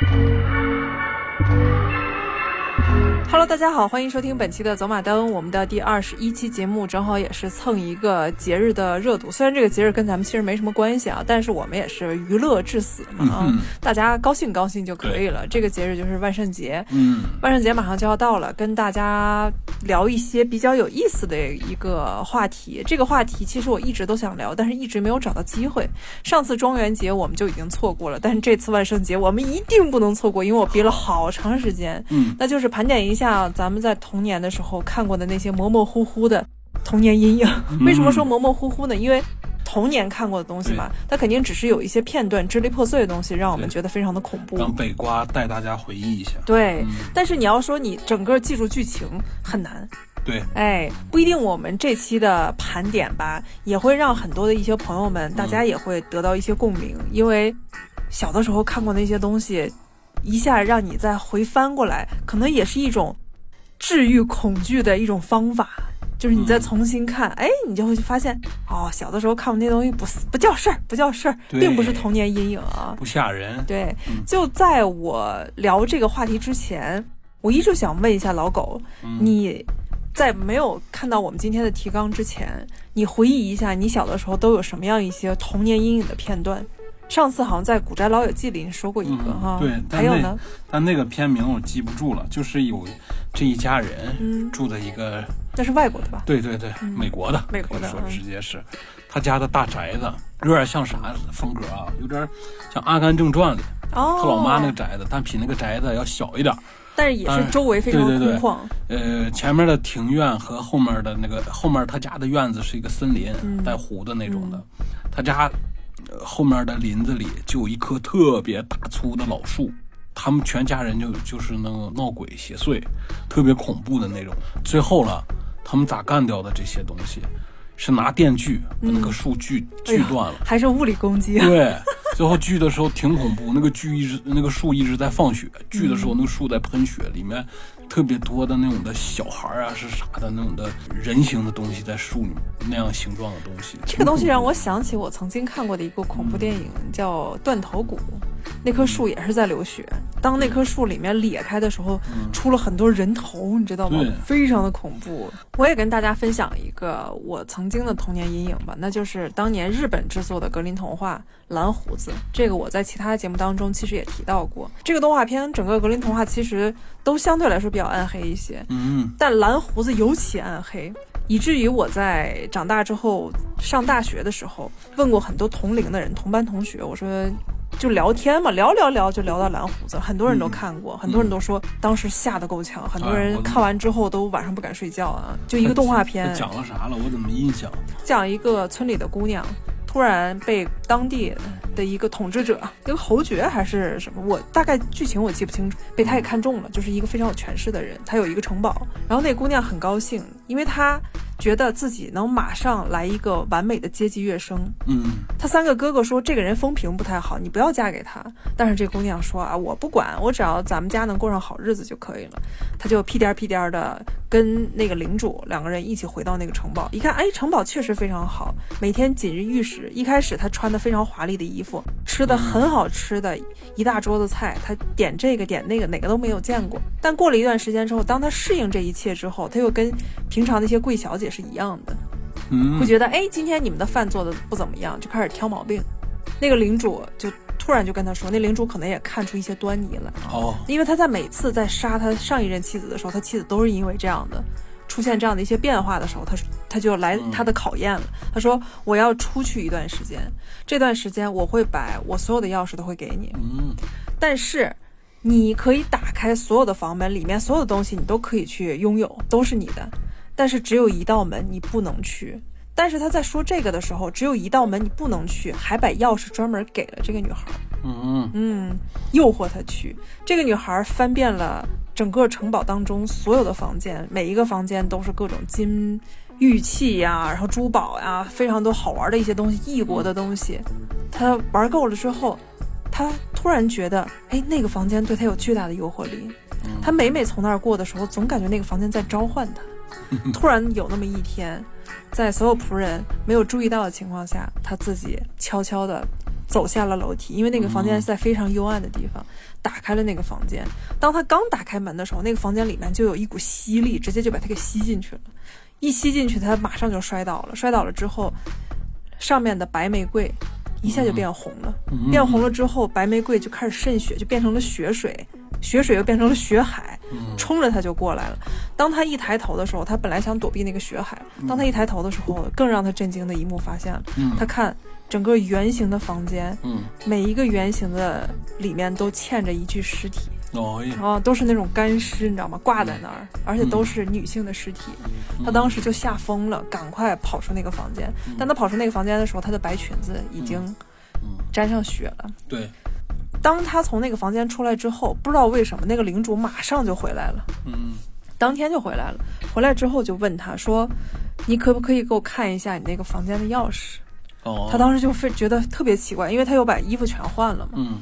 Thank you. Hello，大家好，欢迎收听本期的走马灯。我们的第二十一期节目正好也是蹭一个节日的热度。虽然这个节日跟咱们其实没什么关系啊，但是我们也是娱乐至死嘛啊，嗯大家高兴高兴就可以了。这个节日就是万圣节，嗯，万圣节马上就要到了，跟大家聊一些比较有意思的一个话题。这个话题其实我一直都想聊，但是一直没有找到机会。上次中元节我们就已经错过了，但是这次万圣节我们一定不能错过，因为我憋了好长时间。嗯，那就是盘点一下咱们在童年的时候看过的那些模模糊糊的童年阴影。为什么说模模糊糊呢？因为童年看过的东西嘛，它肯定只是有一些片段支离破碎的东西，让我们觉得非常的恐怖。让北瓜带大家回忆一下。对，嗯但是你要说你整个记住剧情很难，对，哎，不一定。我们这期的盘点吧，也会让很多的一些朋友们，大家也会得到一些共鸣，因为小的时候看过那些东西，一下让你再回翻过来，可能也是一种治愈恐惧的一种方法。就是你再重新看，哎，你就会发现，哦，小的时候看过那东西不不叫事儿，不叫事儿，并不是童年阴影啊。不吓人。对嗯，就在我聊这个话题之前，我一直想问一下老狗，嗯你在没有看到我们今天的提纲之前，你回忆一下你小的时候都有什么样一些童年阴影的片段？上次好像在《古宅老友记》里说过一个、嗯哈，对但那还有呢，但那个片名我记不住了，就是有这一家人嗯，住在一个，那是外国的吧？对对对，嗯。美国的，美国的说嗯。直接是。他家的大宅子，有点像啥风格啊？有点像《阿甘正传》里哦，他老妈那个宅子，但比那个宅子要小一点。但是也是哎周围非常对对对。空旷，呃，前面的庭院和后面的那个后面他家的院子是一个森林，嗯。带湖的那种的。他家、呃、后面的林子里就有一棵特别大粗的老树，他们全家人就就是那个闹鬼邪祟，特别恐怖的那种。最后了，他们咋干掉的这些东西？是拿电锯把那个树锯、锯断了。还是物理攻击，对，最后锯的时候挺恐怖，那个锯一直那个树一直在放血，锯的时候那个树在喷血，里面特别多的那种的小孩儿啊是啥的那种的人形的东西在树里面那样形状的东西。这个东西让我想起我曾经看过的一个恐怖电影，叫《断头谷》。那棵树也是在流血，当那棵树里面裂开的时候，出了很多人头，你知道吗对？非常的恐怖。我也跟大家分享一个我曾经的童年阴影吧，那就是当年日本制作的格林童话《蓝胡子》。这个我在其他节目当中其实也提到过。这个动画片整个格林童话其实都相对来说比较暗黑一些，嗯，但蓝胡子尤其暗黑，以至于我在长大之后上大学的时候，问过很多同龄的人、同班同学，我说就聊天嘛，聊聊聊就聊到蓝胡子，很多人都看过，很多人都说当时吓得够呛，很多人看完之后都晚上不敢睡觉啊。就一个动画片，讲了啥了？我怎么没印象？讲一个村里的姑娘。突然被当地的一个统治者，一个侯爵还是什么，我大概剧情我记不清楚，被他也看中了，就是一个非常有权势的人，他有一个城堡，然后那姑娘很高兴，因为他觉得自己能马上来一个完美的阶级跃升。嗯，他三个哥哥说这个人风评不太好，你不要嫁给他。但是这姑娘说啊，我不管，我只要咱们家能过上好日子就可以了。他就屁颠儿屁颠儿的跟那个领主两个人一起回到那个城堡，一看，哎，城堡确实非常好，每天锦衣玉食。一开始他穿的非常华丽的衣服，吃的很好吃的一大桌子菜，他点这个点那个，哪个都没有见过。但过了一段时间之后，当他适应这一切之后，他又跟平常那些贵小姐是一样的。嗯会，觉得哎，今天你们的饭做的不怎么样，就开始挑毛病。那个领主就突然就跟他说，那领主可能也看出一些端倪来，哦，因为他在每次在杀他上一任妻子的时候，他妻子都是因为这样的。出现这样的一些变化的时候，他他就来他的考验了。他说：“我要出去一段时间，这段时间我会把我所有的钥匙都会给你，嗯，但是你可以打开所有的房门，里面所有的东西你都可以去拥有，都是你的。但是只有一道门你不能去。但是他在说这个的时候，只有一道门你不能去，还把钥匙专门给了这个女孩。嗯嗯，诱惑她去。这个女孩翻遍了整个城堡当中所有的房间，每一个房间都是各种金玉器呀，然后珠宝呀，非常多好玩的一些东西，异国的东西。她玩够了之后，她突然觉得，哎，那个房间对她有巨大的诱惑力。她每每从那儿过的时候，总感觉那个房间在召唤她。突然有那么一天，在所有仆人没有注意到的情况下，他自己悄悄地走下了楼梯，因为那个房间是在非常幽暗的地方，打开了那个房间。当他刚打开门的时候，那个房间里面就有一股吸力，直接就把他给吸进去了。一吸进去，他马上就摔倒了。摔倒了之后，上面的白玫瑰一下就变红了。嗯变红了之后，白玫瑰就开始渗血，就变成了血水，血水又变成了血海，嗯冲着他就过来了。当他一抬头的时候，他本来想躲避那个血海，当他一抬头的时候，更让他震惊的一幕发现了。嗯他看整个圆形的房间，嗯，每一个圆形的里面都嵌着一具尸体，哦呀，啊，都是那种干尸，你知道吗？挂在那儿，而且都是女性的尸体。他当时就吓疯了，赶快跑出那个房间。但他跑出那个房间的时候，他的白裙子已经嗯沾上血了。对，当他从那个房间出来之后，不知道为什么那个领主马上就回来了，嗯当天就回来了。回来之后就问他说：“你可不可以给我看一下你那个房间的钥匙？”哦，他当时就非觉得特别奇怪，因为他又把衣服全换了嘛。嗯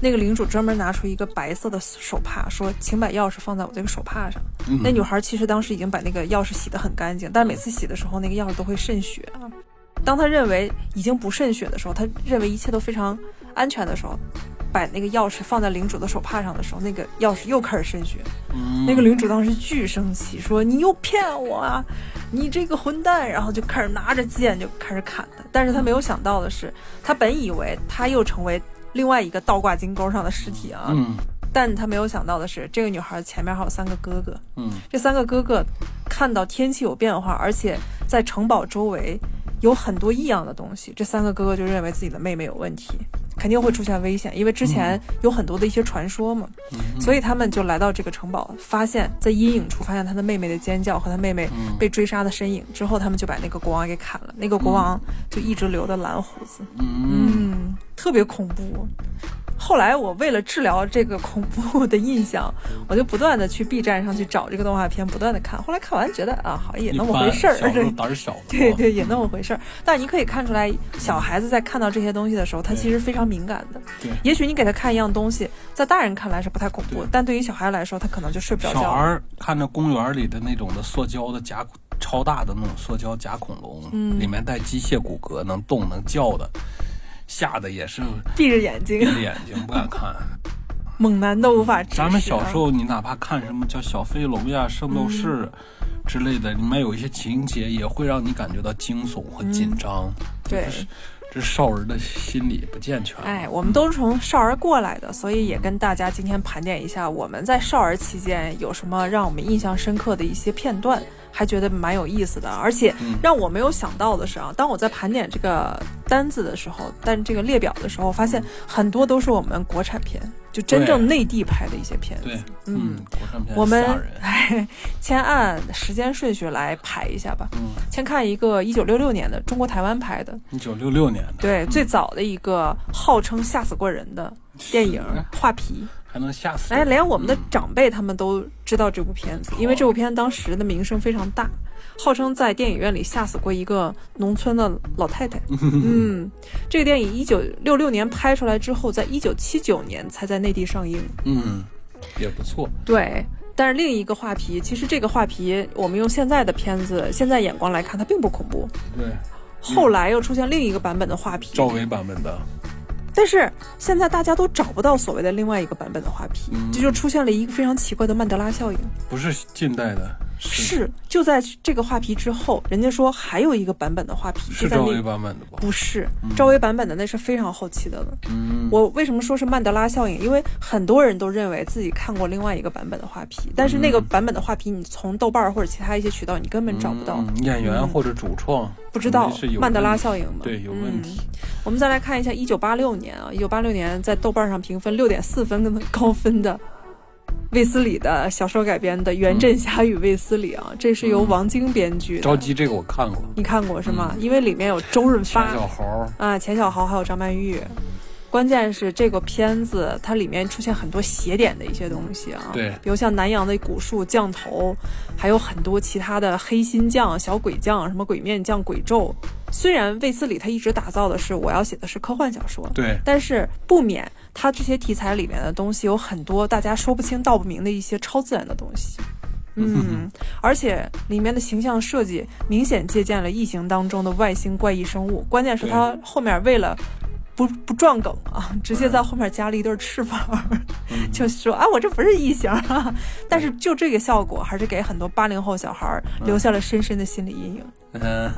那个领主专门拿出一个白色的手帕，说：“请把钥匙放在我这个手帕上。嗯那女孩其实当时已经把那个钥匙洗得很干净，但每次洗的时候，那个钥匙都会渗血啊。当他认为已经不渗血的时候，他认为一切都非常安全的时候，把那个钥匙放在领主的手帕上的时候，那个钥匙又开始渗血。嗯那个领主当时巨生气，说：“你又骗我啊！你这个混蛋！”然后就开始拿着剑就开始砍他。但是他没有想到的是，他本以为他又成为另外一个倒挂金钩上的尸体啊，嗯但他没有想到的是，这个女孩前面还有三个哥哥。嗯这三个哥哥看到天气有变化，而且在城堡周围有很多异样的东西，这三个哥哥就认为自己的妹妹有问题，肯定会出现危险，因为之前有很多的一些传说嘛，嗯所以他们就来到这个城堡，发现在阴影处发现他的妹妹的尖叫和他妹妹嗯被追杀的身影，之后他们就把那个国王给砍了，那个国王就一直留的蓝胡子，嗯。嗯，特别恐怖。后来我为了治疗这个恐怖的印象，我就不断的去 B 站上去找这个动画片，不断的看。后来看完觉得啊，好像也那么回事儿，胆儿小，对对，也那么回事儿。但你可以看出来，小孩子在看到这些东西的时候，他其实非常敏感的。对也许你给他看一样东西，在大人看来是不太恐怖对，但对于小孩来说，他可能就睡不着觉。小孩儿看着公园里的那种的塑胶的假超大的那种塑胶假恐龙，嗯里面带机械骨骼，能动能叫的，吓得也是闭着眼睛闭，着眼睛不敢看。猛男都无法直视啊。咱们小时候，你哪怕看什么叫小飞龙呀、圣斗士之类的，里面有一些情节也会让你感觉到惊悚和紧张。嗯对这少儿的心理不健全。哎，我们都是从少儿过来的，所以也跟大家今天盘点一下我们在少儿期间有什么让我们印象深刻的一些片段，还觉得蛮有意思的。而且让我没有想到的是啊，当我在盘点这个单子的时候，但这个列表的时候，发现很多都是我们国产片，就真正内地拍的一些片子。对，嗯嗯，国产片我们先按时间顺序来排一下吧。嗯，先看一个一九六六年的中国台湾拍的，一九六六年的，对，最早的一个号称吓死过人的电影《画皮》。还能吓死哎，连我们的嗯长辈他们都知道这部片子，因为这部片当时的名声非常大，号称在电影院里吓死过一个农村的老太太。嗯，这个电影一九六六年拍出来之后，在一九七九年才在内地上映。嗯，也不错。对，但是另一个画皮，其实这个画皮，我们用现在的片子、现在眼光来看，它并不恐怖。对，后来又出现另一个版本的画皮，赵薇版本的，但是现在大家都找不到所谓的另外一个版本的画皮，嗯这就出现了一个非常奇怪的曼德拉效应。不是近代的，是，就在这个画皮之后，人家说还有一个版本的画皮，是赵薇版本的吧？不是赵薇版本的，那是非常后期的了。嗯，我为什么说是曼德拉效应？因为很多人都认为自己看过另外一个版本的画皮，但是那个版本的画皮，你从豆瓣儿或者其他一些渠道，你根本找不到，嗯演员或者主创不知道是有曼德拉效应吗？对有问题。嗯我们再来看一下一九八六年啊，一九八六年在豆瓣上评分六点四分的高分的。卫斯理的小说改编的《袁振侠与卫斯理》啊，这是由王晶编剧的。着急这个我看过，你看过是吗？因为里面有周润钱发小豪，啊、钱小豪还有张曼玉。关键是这个片子它里面出现很多邪点的一些东西啊，对比如像南洋的古树降头，还有很多其他的黑心酱、小鬼将、什么鬼面酱、鬼咒。虽然卫斯理他一直打造的是我要写的是科幻小说，对，但是不免他这些题材里面的东西有很多大家说不清道不明的一些超自然的东西。嗯，而且里面的形象设计明显借鉴了《异形》当中的外星怪异生物，关键是它后面为了不不撞梗啊，直接在后面加了一对翅膀，嗯 就说啊，我这不是异形啊。但是就这个效果，还是给很多八零后小孩儿留下了深深的心理阴影，嗯，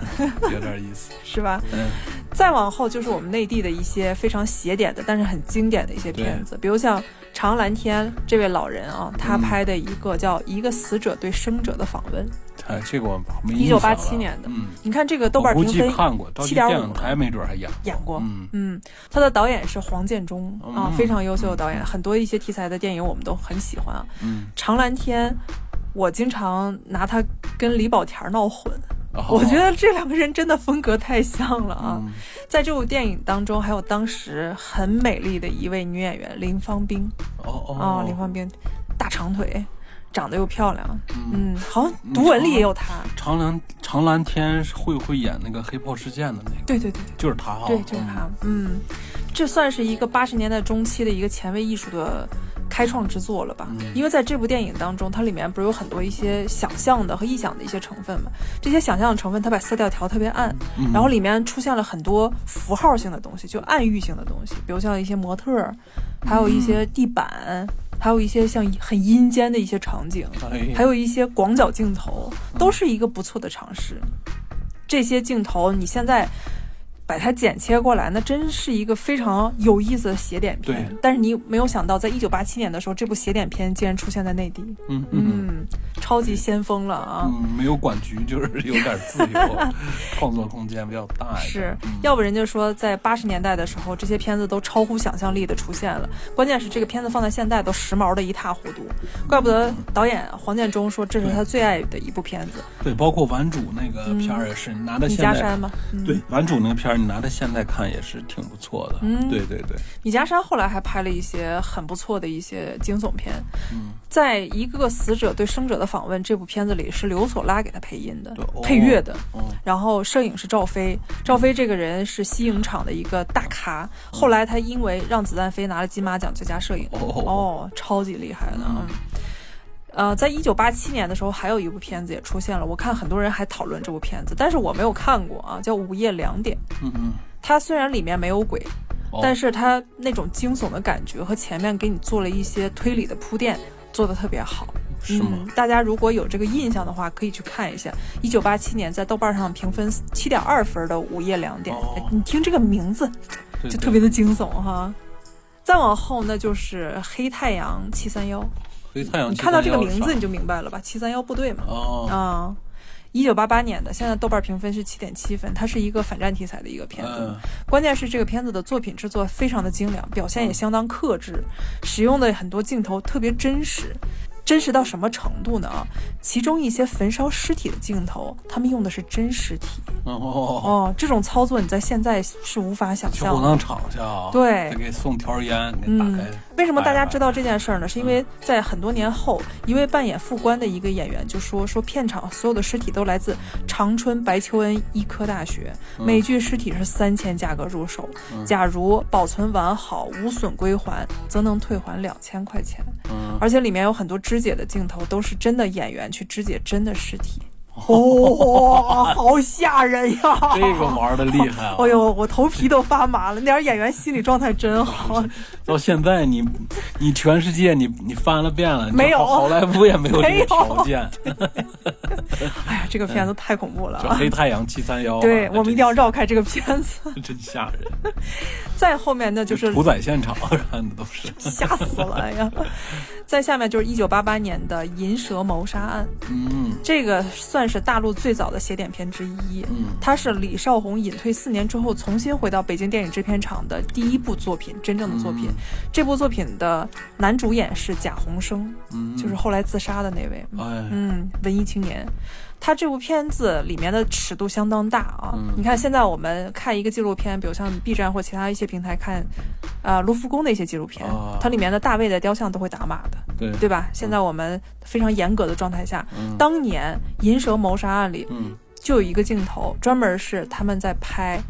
有点意思。是吧？嗯再往后就是我们内地的一些非常邪点的，但是很经典的一些片子，比如像长蓝天这位老人啊，他嗯拍的一个叫《一个死者对生者的访问》，哎，这个我没一九八七年的。嗯，你看这个豆瓣评分看过，到七点电影五台没准还演演过，嗯嗯，他的导演是黄建中啊，嗯非常优秀的导演，很多一些题材的电影我们都很喜欢啊。嗯，常蓝天，我经常拿他跟李保田闹混，哦我觉得这两个人真的风格太像了啊。嗯在这部电影当中，还有当时很美丽的一位女演员林芳冰哦哦啊，林芳冰，大长腿，长得又漂亮，嗯嗯，好像读文里也有她，长蓝长蓝天会不会演那个黑炮事件的那个，对对对对。就是他哈，对，就是他。嗯，这算是一个八十年代中期的一个前卫艺术的开创之作了吧？嗯因为在这部电影当中，它里面不是有很多一些想象的和臆想的一些成分嘛？这些想象的成分，它把色调调特别暗，嗯然后里面出现了很多符号性的东西，就暗喻性的东西，比如像一些模特儿，还有一些地板。还有一些像很阴间的一些场景，哎还有一些广角镜头，都是一个不错的尝试。这些镜头你现在把它剪切过来，那真是一个非常有意思的斜点片对。但是你没有想到，在一九八七年的时候，这部斜点片竟然出现在内地，嗯嗯嗯，超级先锋了啊！嗯，没有管局，就是有点自由，创作空间比较大一点。是嗯，要不人家说在八十年代的时候，这些片子都超乎想象力的出现了。关键是这个片子放在现在都时髦的一塌糊涂，怪不得导演黄建中说这是他最爱的一部片子。对，包括顽主那个片儿也是，你拿到米现在家山吗？嗯对，顽主那个片儿，你拿到现在看也是挺不错的。嗯对对对，米家山后来还拍了一些很不错的一些惊悚片，嗯，在一个死者对生者的访问这部片子里是刘索拉给他配音的配乐的。哦，然后摄影是赵飞，赵飞这个人是西影厂的一个大咖，后来他因为《让子弹飞》拿了金马奖最佳摄影，哦哦，超级厉害的。嗯呃，在一九八七年的时候，还有一部片子也出现了，我看很多人还讨论这部片子，但是我没有看过啊，叫《午夜两点》。嗯嗯，它虽然里面没有鬼，哦但是它那种惊悚的感觉和前面给你做了一些推理的铺垫，做的特别好。是吗？嗯？大家如果有这个印象的话，可以去看一下。一九八七年在豆瓣上评分七点二分的《午夜两点》你听这个名字就特别的惊悚哈。再往后那就是《黑太阳七三幺》，黑太阳，你看到这个名字你就明白了吧？七三幺部队嘛。哦，啊，一九八八年的，现在豆瓣评分是七点七分，它是一个反战题材的一个片子。嗯关键是这个片子的作品制作非常的精良，表现也相当克制，使用的很多镜头特别真实。真实到什么程度呢？啊，其中一些焚烧尸体的镜头，他们用的是真尸体哦，哦，这种操作你在现在是无法想象的。小火葬场去啊，对再给送条烟，给打嗯开。，为什么大家知道这件事儿呢？是因为在很多年后，一位扮演副官的一个演员就说，说片场所有的尸体都来自长春白求恩医科大学，每具尸体是三千价格入手，假如保存完好无损归还，则能退还两千块钱。嗯，而且里面有很多肢解的镜头，都是真的演员去肢解真的尸体。哦，好吓人呀！这个玩的厉害啊！哎呦，我头皮都发麻了。那点演员心理状态真好。到现在你你全世界你你翻了遍了，你没有好好莱坞也没有这没有个条件。哎呀，这个片子太恐怖了！黑太阳七三幺，对啊我们一定要绕开这个片子。真 真吓人。再后面那，就是屠宰现场看的都是。吓死了哎呀！再下面就是一九八八年的《银蛇谋杀案》，嗯这个算是大陆最早的写点片之一。嗯它是李少红隐退四年之后重新回到北京电影制片厂的第一部作品，真正的作品。嗯这部作品的男主演是贾宏声，嗯，就是后来自杀的那位。哎，嗯，文艺青年。他这部片子里面的尺度相当大啊！嗯你看，现在我们看一个纪录片，比如像 B 站或其他一些平台看，呃，卢浮宫的一些纪录片，啊它里面的大卫的雕像都会打码的，对对吧？现在我们非常严格的状态下，嗯当年《银蛇谋杀案》里嗯就有一个镜头，专门是他们在拍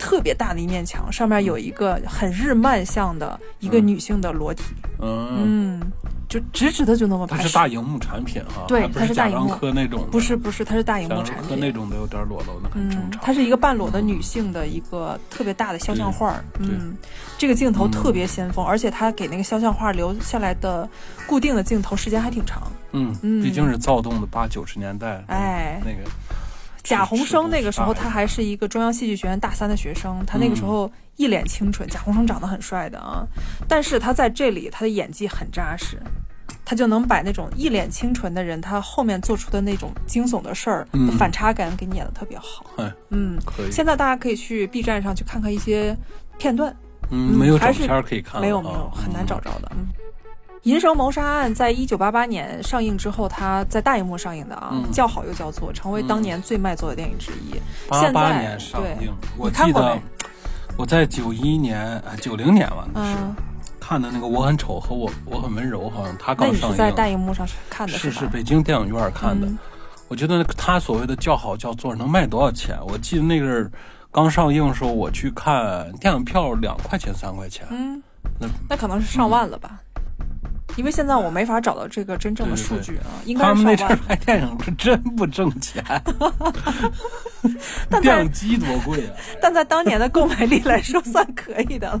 特别大的一面墙，上面有一个很日漫像的一个嗯。女性的裸体，嗯，嗯，就直直的就那么拍它。是大荧幕产品哈，对它是大荧幕。柯那种，不是不是，它是大荧幕产品。那种的有点裸露，那很正嗯，常。它是一个半裸的女性的一个特别大的肖像画嗯，这个镜头嗯。特别先锋，而且它给那个肖像画留下来的固定的镜头时间还挺长。嗯，嗯。毕竟是躁动的八九十年代，哎。那个贾宏声那个时候他还是一个中央戏剧学院大三的学生，他那个时候一脸清纯，贾宏生长得很帅的啊，但是他在这里他的演技很扎实。他就能把那种一脸清纯的人，他后面做出的那种惊悚的事儿、嗯反差感给你演的特别好。哎嗯，可以，现在大家可以去 B 站上去看看一些片段，嗯，没有还是可以看没有没有，很难嗯找着的。嗯，《银绳谋杀案》在一九八八年上映之后，它在大荧幕上映的啊，嗯叫好又叫座，成为当年最卖座的电影之一。八八年上映，我记得我在九一年、九零年吧，那是嗯，看的那个《我很丑》和我我很温柔，好像他刚上映。是在大荧幕上看的是吧？是北京电影院看的。嗯我觉得那个他所谓的叫好叫座能卖多少钱？我记得那个是刚上映的时候，我去看电影票两块钱三块钱。嗯那，那可能是上万了吧？因为现在我没法找到这个真正的数据啊，应该他是们那阵儿。拍电影是真不挣钱，但 电影机多贵啊！但在当年的购买力来说，算可以的了。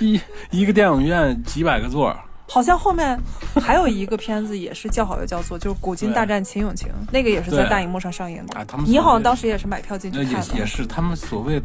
一一个电影院几百个座儿，好像后面还有一个片子也是叫好又叫座，就是《古今大战秦俑情》，那个也是在大荧幕上上映的。啊他们你好像当时也是买票进去看的。也是他们所谓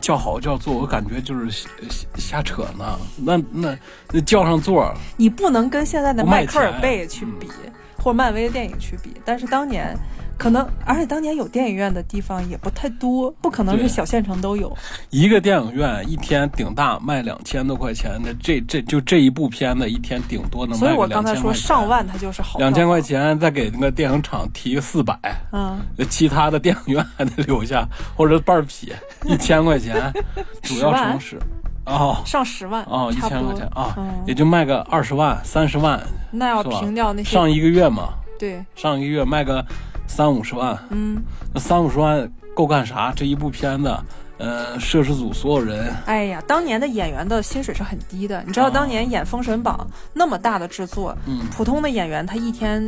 叫好叫座，我感觉就是瞎瞎瞎扯呢。那那那叫上座儿，你不能跟现在的迈克尔贝去比，或者漫威的电影去比。但是当年可能，而且当年有电影院的地方也不太多，不可能是小县城都有。一个电影院一天顶大卖两千多块钱，那这这就这一部片子一天顶多能所以卖个我刚才说两千块钱。上万它就是好。两千块。钱，再给那个电影厂提个四百，嗯，其他的电影院还得留下，或者半儿匹 一千块钱，主要城市。哦上十万哦，一千块钱啊，嗯也就卖个二十万、三十万，那要平掉那些上一个月嘛，对，上一个月卖个三五十万，嗯，那三五十万够干啥？这一部片子，呃，摄制组所有人，哎呀，当年的演员的薪水是很低的。你知道当年演《封神榜》那么大的制作，嗯，普通的演员他一天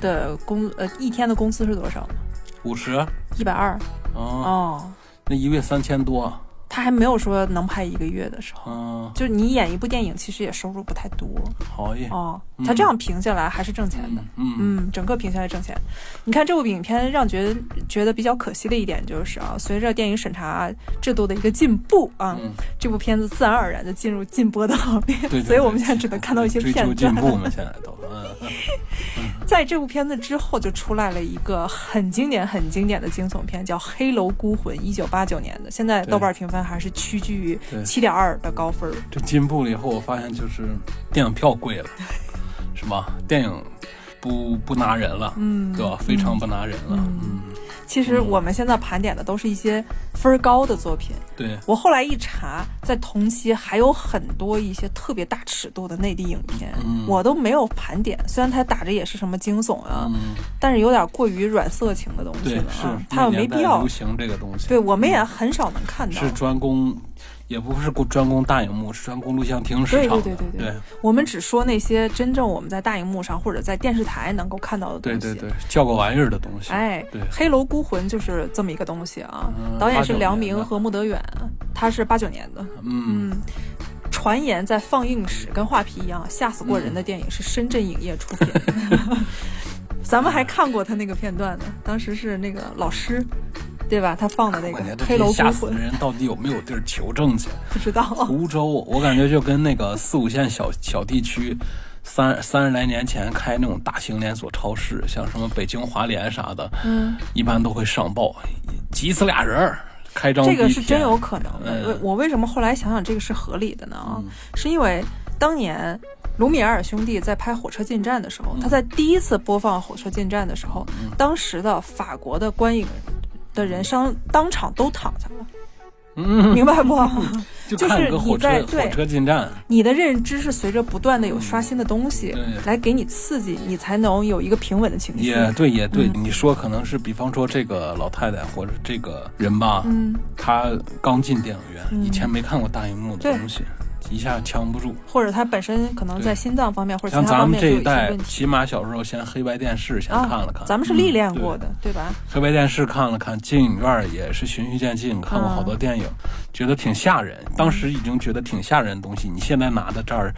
的工呃一天的工资是多少？五十，一百二。哦，哦，那一个月三千多，他还没有说能拍一个月的时候。嗯，就你演一部电影，其实也收入不太多好耶，哦。他这样评下来还是挣钱的，嗯整个评下来挣钱。你看这部影片，让觉得觉得比较可惜的一点就是啊，随着电影审查制度的一个进步啊，嗯，这部片子自然而然的进入禁播的行列，对对所以我们现在只能看到一些片段。进步嘛，现在都，在这部片子之后，就出来了一个很经典、很经典的惊悚片，叫《黑楼孤魂》，一九八九年的，现在豆瓣评分还是屈居于对七点二的高分。这进步了以后，我发现就是电影票贵了，是吧？电影不不拿人了，嗯，对吧？非常不拿人了，嗯嗯，其实我们现在盘点的都是一些分儿高的作品。对，我后来一查，在同期还有很多一些特别大尺度的内地影片，嗯我都没有盘点。虽然它打着也是什么惊悚啊，嗯，但是有点过于软色情的东西对，了是啊，它又没必要流。行这个东西，对，我们也很少能看到。是专攻，也不是专攻大荧幕，是专攻录像厅市对场对，对对对对我们只说那些真正我们在大荧幕上或者在电视台能够看到的东西。对对对，叫个玩意儿的东西，哎，对黑楼孤魂》就是这么一个东西啊。嗯导演是梁明和穆德远，他是八九年的。嗯，嗯，传言在放映时跟画皮一样吓死过人的电影是深圳影业出品。咱们还看过他那个片段呢，当时是那个老师，对吧？他放的那个《黑楼孤吓死的》，人到底有没有地儿求证去？不知道。湖州，我感觉就跟那个四五线小小地区，三三十来年前开那种大型连锁超市，像什么北京华联啥的，嗯，一般都会上报，急死俩人儿，开张这个是真有可能的。嗯我为什么后来想想这个是合理的呢？啊，是因为当年卢米埃尔兄弟在拍《火车进站》的时候，嗯他在第一次播放《火车进站》的时候，当时的法国的观影的人伤当场都躺下了。嗯，明白不？就就是看个火车你在对火车进站，你的认知是随着不断的有刷新的东西对来给你刺激，你才能有一个平稳的情绪。也对也对，嗯你说可能是比方说这个老太太或者这个人吧，嗯，她刚进电影院，嗯以前没看过大荧幕的东西，一下呛不住。或者他本身可能在心脏方面或者像咱其他方面就有们这一代起码小时候先黑白电视先啊看了看，咱们是历练嗯过的，对吧？黑白电视看了看，进影院也是循序渐进，看过好多电影，觉得挺吓人。当时已经觉得挺吓人的东西，你现在拿到这儿，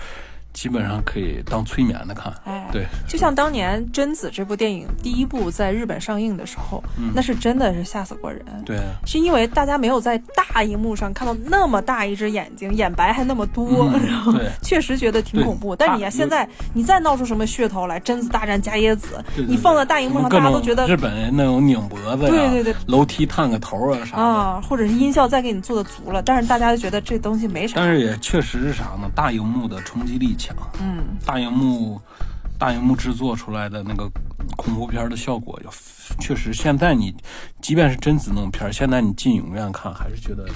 基本上可以当催眠的看。哎，对，就像当年《贞子》这部电影第一部在日本上映的时候，嗯那是真的是吓死过人。对，是因为大家没有在大荧幕上看到那么大一只眼睛，眼白还那么多，嗯 然后对确实觉得挺恐怖。但是你呀，大现在你再闹出什么噱头来，贞子大战伽椰子，你放在大荧幕上，大家都觉得日本人那种拧脖子呀，对对对楼梯探个头啊啥的。啊，或者是音效再给你做的足了，但是大家就觉得这东西没啥。但是也确实是啥呢？大荧幕的冲击力强，嗯，大荧幕，大荧幕制作出来的那个恐怖片的效果要，确实现在你即便是贞子那种片儿，现在你进影院看还是觉得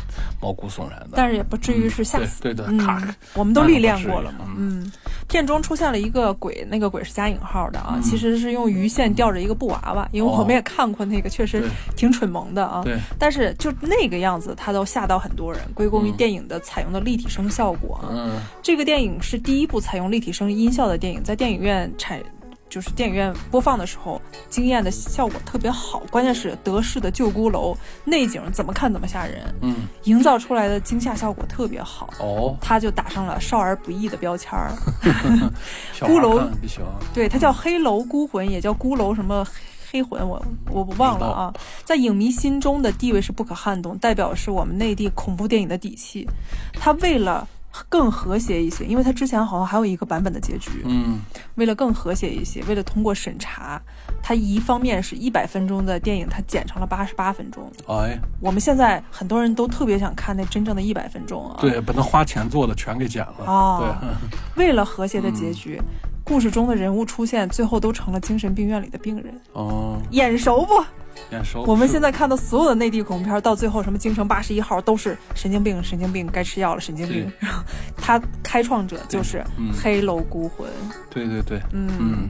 毛骨悚然的。但是也不至于是吓死。对对对，嗯，，我们都历练过了嘛嗯，片中出现了一个鬼，那个鬼是加引号的啊，嗯其实是用鱼线吊着一个布娃娃，因为我们也看过那个，确实挺蠢萌的啊。对，但是就那个样子，它都吓到很多人，归功于嗯电影的采用的立体声效果啊。嗯这个电影是第一部采用立体声音效的电影，在电影院产。就是电影院播放的时候，惊艳的效果特别好，关键是德式的旧孤楼内景怎么看怎么吓人，嗯，营造出来的惊吓效果特别好。哦，他就打上了少儿不宜的标签儿。孤楼看不行，对，它叫黑楼孤魂，也叫孤楼什么黑黑魂，我我我忘了啊。在影迷心中的地位是不可撼动，代表是我们内地恐怖电影的底气。他为了更和谐一些，因为他之前好像还有一个版本的结局，嗯为了更和谐一些，为了通过审查，他一方面是一百分钟的电影，他剪成了八十八分钟。哎，我们现在很多人都特别想看那真正的一百分钟啊。对，把那花钱做的全给剪了。哦对，为了和谐的结局，故事中的人物出现，最后都成了精神病院里的病人，哦，眼熟不？我们现在看的所有的内地恐怖片，到最后什么京城八十一号都是神经病，神经病该吃药了，神经病。然后 他开创者就是嗯。黑楼孤魂。对对对，嗯。嗯，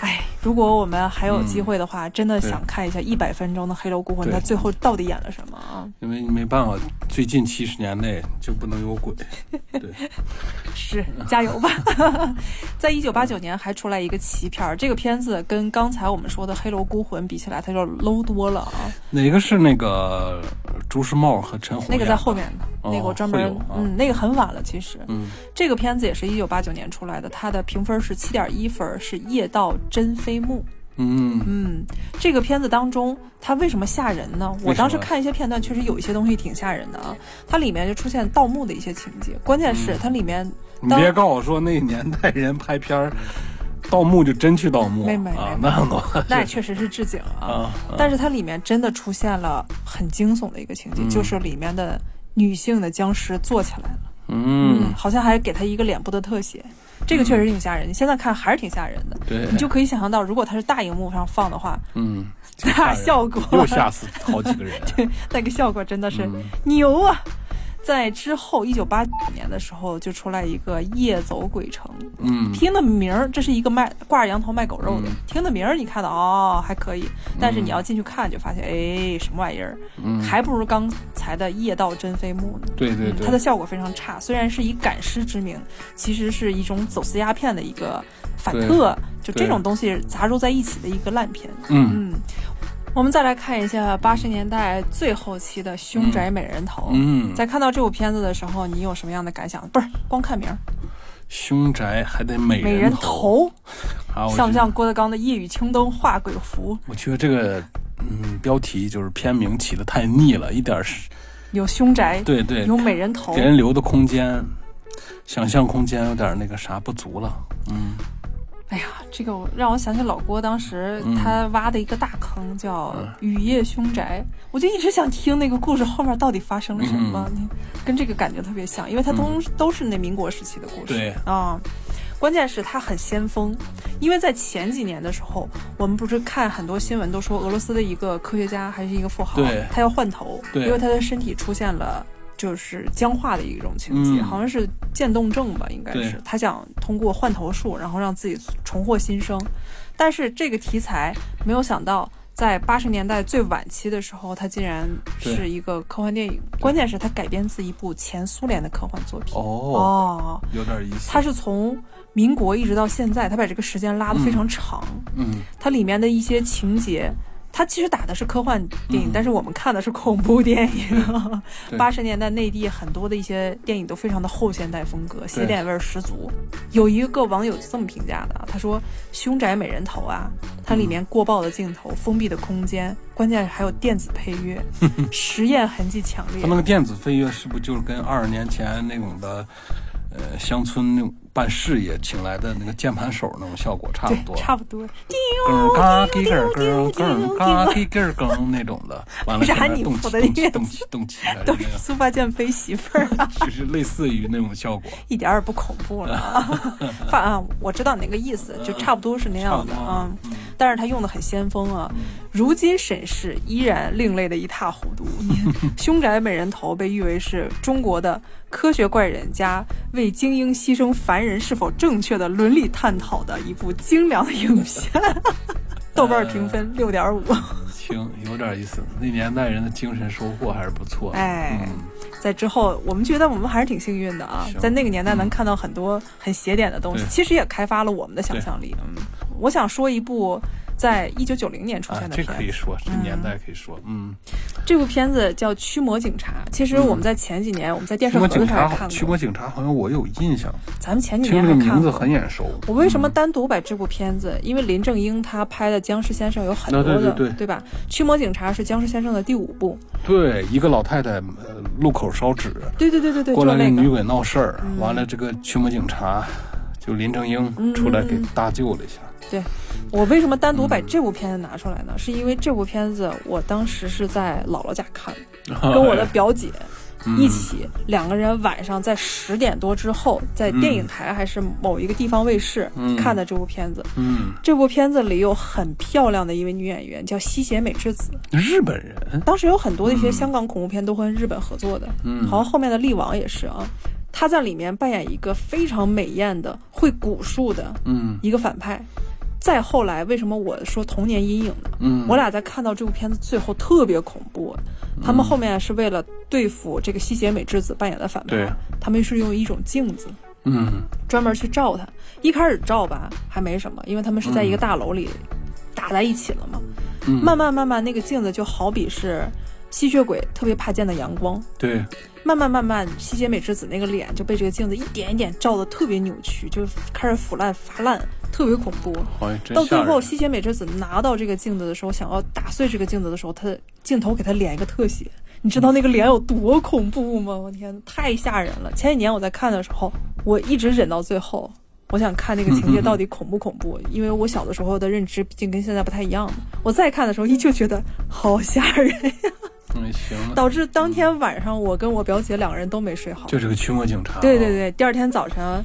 哎，如果我们还有机会的话，真的想看一下一百分钟的黑楼孤魂，对他最后到底演了什么啊？因为没办法，最近七十年内就不能有鬼。对，是，加油吧！在一九八九年还出来一个奇片儿，这个片子跟刚才我们说的《黑楼孤魂》比起来，它就 low 多了啊。哪个是那个朱时茂和陈红？那个在后面的，哦那个我专门啊嗯，那个很晚了，其实。嗯这个片子也是一九八九年出来的，它的评分是七点一分，是夜盗真飞木。嗯嗯，这个片子当中，它为什么吓人呢？我当时看一些片段，确实有一些东西挺吓人的啊。它里面就出现盗墓的一些情节，关键是它里面你别告诉我说那年代人拍片儿，盗墓就真去盗墓没没啊没，那我 那也确实是置景啊。啊，但是它里面真的出现了很惊悚的一个情节，嗯。就是里面的女性的僵尸坐起来了，嗯，好像还给她一个脸部的特写，这个确实挺吓人。你现在看还是挺吓人的，对，你就可以想象到，如果它是大荧幕上放的话，嗯，那 效果又吓死好几个人。那个效果真的是嗯牛啊！在之后，一九八九年的时候，就出来一个《夜走鬼城》，嗯，听的名儿，这是一个卖挂着羊头卖狗肉的，嗯。听的名儿，你看到哦还可以，但是你要进去看，就发现哎什么玩意儿，嗯。还不如刚才的《夜盗真飞木》呢。对对对，嗯它的效果非常差，虽然是以赶尸之名，其实是一种走私鸦片的一个反特，就这种东西杂糅在一起的一个烂片。嗯。嗯，我们再来看一下八十年代最后期的《凶宅美人头》。嗯，在看到这部片子的时候，你有什么样的感想？不是光看名儿，凶宅还得美美人头？像不像郭德纲的《夜雨青灯画鬼符》？我觉得这个嗯标题就是片名起的太腻了，一点儿是有凶宅，对对，有美人头。给，人留的空间，想象空间有点那个啥不足了。嗯哎呀，这个我让我想起老郭当时嗯他挖的一个大坑，叫嗯《雨夜凶宅》，我就一直想听那个故事后面到底发生了什么，跟这个感觉特别像，因为它都、都是那民国时期的故事。对啊。关键是它很先锋，因为在前几年的时候，我们不是看很多新闻都说俄罗斯的一个科学家还是一个富豪，他要换头，因为他的身体出现了就是僵化的一种情节，嗯好像是渐冻症吧，应该是他想通过换头术，然后让自己重获新生。但是这个题材没有想到，在八十年代最晚期的时候，它竟然是一个科幻电影。关键是它改编自一部前苏联的科幻作品。哦，哦，有点意思。它是从民国一直到现在，它把这个时间拉得非常长。嗯，它里面的一些情节，它其实打的是科幻电影，嗯但是我们看的是恐怖电影。对八十年代内地很多的一些电影都非常的后现代风格，邪典味儿十足。有一个网友这么评价的，他说：“凶宅美人头啊，它里面过曝的镜头、封闭的空间，关键是还有电子配乐，实验痕迹强烈他。那个电子配乐是不是就是跟二十年前那种的，呃，乡村那种办事业请来的那个键盘手那种效果差不，多？差不多。更嘎叽个更更嘎叽个更那种的，完了为啥你现在动起谱的乐动起动起动起来都那个，是苏八剑飞媳妇儿啊，就是类似于那种效果。一点儿也不恐怖了啊。反啊，我知道你那个意思，就差不多是那样的差不多啊。但是他用的很先锋啊，如今审视依然另类的一塌糊涂。凶 宅美人头被誉为是中国的科学怪人加为精英牺牲凡人是否正确的伦理探讨的一部精良的影片。豆瓣评分六点五，行，有点意思。那年代人的精神收获还是不错的。哎嗯，在之后，我们觉得我们还是挺幸运的啊，在那个年代能看到很多很邪点的东西，其实也开发了我们的想象力。嗯，我想说一部在一九九零年出啊现，的这片子，可以说，这年代可以说，嗯，这部片子叫《驱魔警察》。其实我们在前几年，我们在电视上也察，看过，驱魔警察好像我有印象，咱们前几年这个名字。很眼熟。我为什么单独把这部片子？因为林正英他拍的《僵尸先生》有很多的，啊对对对吧？《驱魔警察》是《僵尸先生》的第五部，对，一个老太太呃路口烧纸，对对对对对，过来那个。女鬼闹事儿，嗯完了这个驱魔警察就林正英嗯出来给搭救了一下。对我为什么单独把这部片子拿出来呢？是因为这部片子我当时是在姥姥家看的，跟我的表姐一起，两个人晚上在十点多之后，在电影台还是某一个地方卫视嗯看的这部片子。嗯，这部片子里有很漂亮的一位女演员，叫西胁美智子。嗯，日本人，当时有很多的一些香港恐怖片都和日本合作的，嗯好像后面的力王也是啊。她在里面扮演一个非常美艳的、会蛊术的嗯一个反派。再后来，为什么我说童年阴影呢？嗯，我俩在看到这部片子最后特别恐怖，他们后面是为了对付这个西胁美智子扮演的反派，他们是用一种镜子嗯专门去照他。一开始照吧还没什么，因为他们是在一个大楼里打在一起了嘛。嗯，慢慢慢慢，那个镜子就好比是吸血鬼特别怕见的阳光。对，慢慢慢慢，西胁美智子那个脸就被这个镜子一点一点照得特别扭曲，就开始腐烂发烂，特别恐怖。到最后，西胁美智子拿到这个镜子的时候，想要打碎这个镜子的时候，他的镜头给他脸一个特写，你知道那个脸有多恐怖吗？我天，太吓人了！前几年我在看的时候，我一直忍到最后，我想看那个情节到底恐不恐怖，因为我小的时候的认知毕竟跟现在不太一样。我再看的时候，依旧觉得好吓人呀，嗯行，导致当天晚上我跟我表姐两个人都没睡好。就是个驱魔警察。对对，对，第二天早晨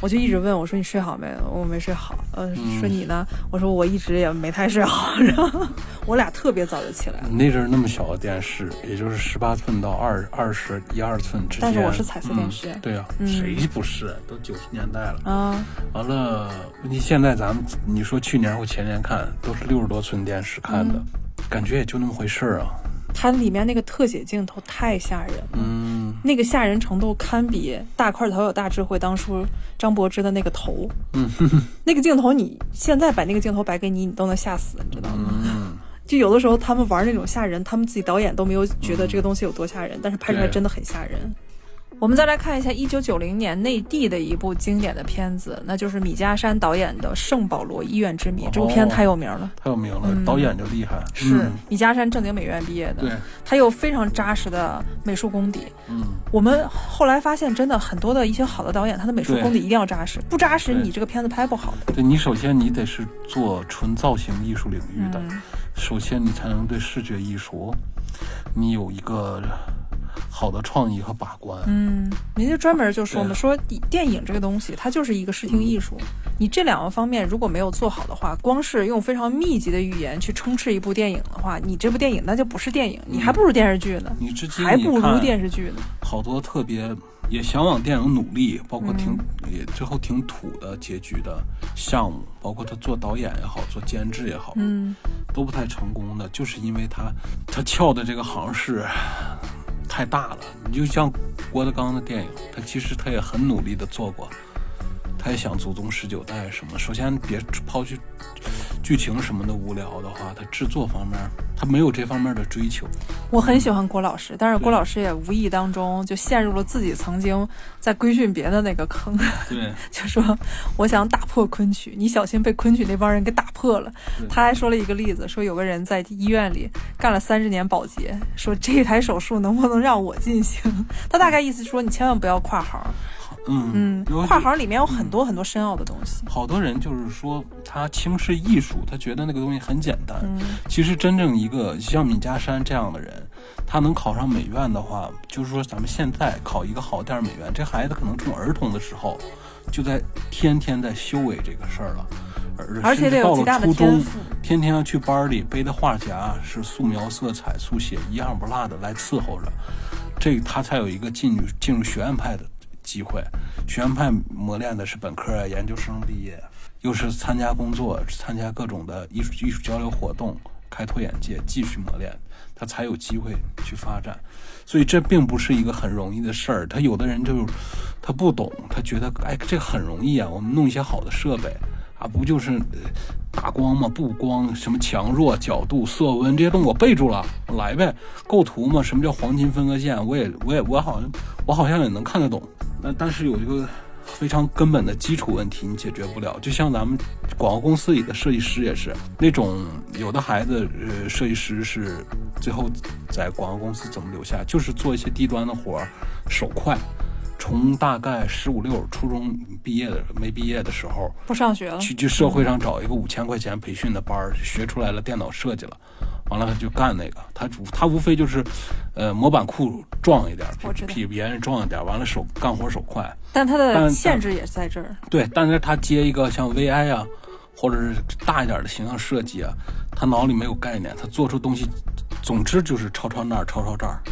我就一直问我说你睡好没？我没睡好。呃，嗯说你呢？我说我一直也没太睡好。然后我俩特别早就起来了，那阵儿那么小的电视，也就是十八寸到二二十一二寸之间。但是我是彩色电视嗯对呀、嗯谁不是？都九十年代了。啊，完了，你现在咱们你说去年或前年看，都是六十多寸电视看的，嗯感觉也就那么回事儿啊。它里面那个特写镜头太吓人了。嗯那个吓人程度堪比大块头有大智慧当初张柏芝的那个头，嗯那个镜头你现在把那个镜头摆给你，你都能吓死，你知道吗？嗯，就有的时候他们玩那种吓人，他们自己导演都没有觉得这个东西有多吓人，但是拍出来真的很吓人。我们再来看一下一九九零年内地的一部经典的片子，那就是米家山导演的《圣保罗医院之谜》。这部片哦太有名了，太有名了，嗯导演就厉害。是嗯米家山正经美院毕业的，对，他有非常扎实的美术功底。嗯，我们后来发现，真的很多的一些好的导演，他的美术功底一定要扎实，不扎实你这个片子拍不好的。对你首先你得是做纯造型艺术领域的，嗯首先你才能对视觉艺术，你有一个好的创意和把关。嗯，人家专门就说嘛，对说电影这个东西，它就是一个视听艺术。你这两个方面如果没有做好的话，光是用非常密集的语言去充斥一部电影的话，你这部电影那就不是电影，你还不如电视剧呢，你至今还不如电视剧呢。好多特别也想往电影努力，包括挺、嗯也最后挺土的结局的项目，包括他做导演也好，做监制也好，嗯，都不太成功的，就是因为他他撬的这个行市太大了。你就像郭德纲的电影，他其实他也很努力的做过，他也想祖宗十九代什么。首先别抛去剧情什么的无聊的话，他制作方面他没有这方面的追求。我很喜欢郭老师，但是郭老师也无意当中就陷入了自己曾经在规训别的那个坑，对，就说我想打破昆曲，你小心被昆曲那帮人给打破了。他还说了一个例子，说有个人在医院里干了三十年保洁，说这台手术能不能让我进行？他大概意思说你千万不要跨行，嗯嗯跨行里面有很多很多深奥的东西。好多人就是说他轻视艺术，他觉得那个东西很简单。嗯其实真正一个像闵家山这样的人，他能考上美院的话，就是说咱们现在考一个好点儿美院，这孩子可能从儿童的时候就在天天在修为这个事儿了，而而且到得有极大的了初中，天赋。天天要去班儿里背的画夹是素描、色彩、速写一样不落的来伺候着，这他才有一个进入进入学院派的机会。学院派磨练的是本科、研究生毕业，又是参加工作、参加各种的艺术艺术交流活动，开拓眼界，继续磨练，他才有机会去发展。所以这并不是一个很容易的事儿。他有的人就他不懂，他觉得哎这很容易啊，我们弄一些好的设备啊，不就是打光嘛、布光、什么强弱、角度、色温这些东西我背住了，来呗。构图嘛，什么叫黄金分割线，我也我也我好像我好像也能看得懂。那但是有一个非常根本的基础问题你解决不了，就像咱们广告公司里的设计师也是那种有的孩子呃设计师是最后在广告公司怎么留下，就是做一些低端的活儿，手快。从大概十五六初中毕业的没毕业的时候，不上学了，去去社会上找一个五千块钱培训的班儿，学出来了电脑设计了，完了他就干那个，他主他无非就是，呃，模板库壮一点，比比别人壮一点，完了手干活手快，但他的限制也在这儿。对，但是他接一个像 VI 啊，或者是大一点的形象设计啊，他脑里没有概念，他做出东西，总之就是抄抄那儿，抄抄这儿，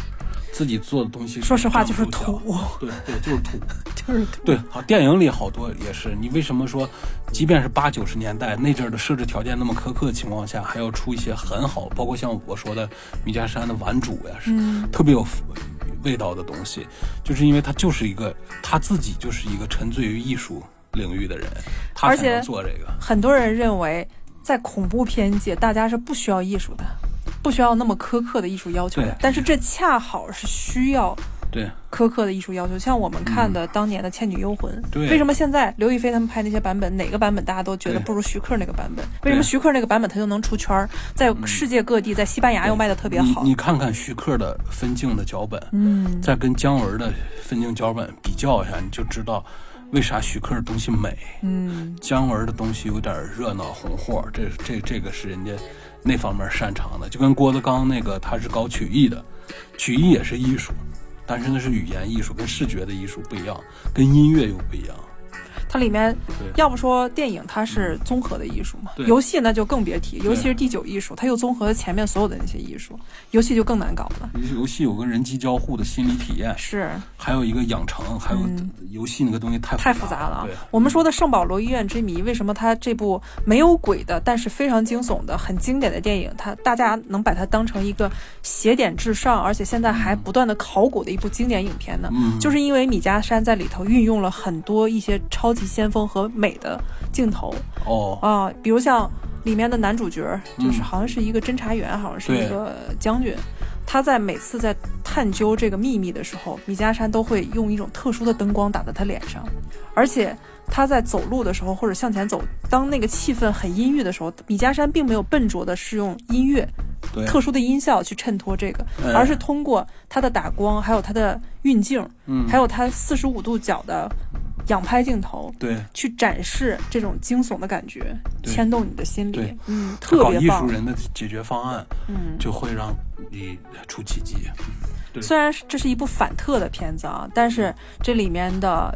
自己做的东西，说实话就是土，对对，就是土。就是土。对，好，电影里好多也是。你为什么说，即便是八九十年代那阵儿的设置条件那么苛刻的情况下，还要出一些很好，包括像我说的米家山的顽主呀，是嗯特别有味道的东西，就是因为他就是一个他自己就是一个沉醉于艺术领域的人，他才能做这个。很多人认为，在恐怖片界，大家是不需要艺术的，不需要那么苛刻的艺术要求的。但是这恰好是需要对苛刻的艺术要求。像我们看的当年的《倩女幽魂》对为什么现在刘亦菲他们拍那些版本，哪个版本大家都觉得不如徐克那个版本？为什么徐克那个版本他就能出圈儿，在世界各地，在西班牙又卖的特别好你？你看看徐克的分镜的脚本，嗯，再跟姜文的分镜脚本比较一下，你就知道为啥徐克的东西美。嗯，姜文的东西有点热闹红火，这这这个是人家那方面擅长的，就跟郭德纲那个他是搞曲艺的，曲艺也是艺术，但是那是语言艺术，跟视觉的艺术不一样，跟音乐又不一样。它里面要不说电影它是综合的艺术嘛，对游戏那就更别提，尤其是第九艺术，它又综合了前面所有的那些艺术，游戏就更难搞了。游戏有个人机交互的心理体验，是还有一个养成，还有嗯游戏那个东西太太复复杂了啊对！我们说的《圣保罗医院之谜》，为什么它这部没有鬼的，但是非常惊悚的、很经典的电影，它大家能把它当成一个邪点至上，而且现在还不断的考古的一部经典影片呢？嗯就是因为米家山在里头运用了很多一些超级先锋和美的镜头哦，啊，比如像里面的男主角，就是嗯。好像是一个侦查员，好像是一个将军。他在每次在探究这个秘密的时候，米加山都会用一种特殊的灯光打在他脸上，而且他在走路的时候或者向前走，当那个气氛很阴郁的时候，米加山并没有笨拙的是用音乐、特殊的音效去衬托这个，哎而是通过他的打光，还有他的运镜，嗯。还有他四十五度角的仰拍镜头，对，去展示这种惊悚的感觉，牵动你的心理对，嗯，特别棒，人的解决方案嗯。就会让你出奇迹。对虽然这是一部反特的片子啊，但是这里面的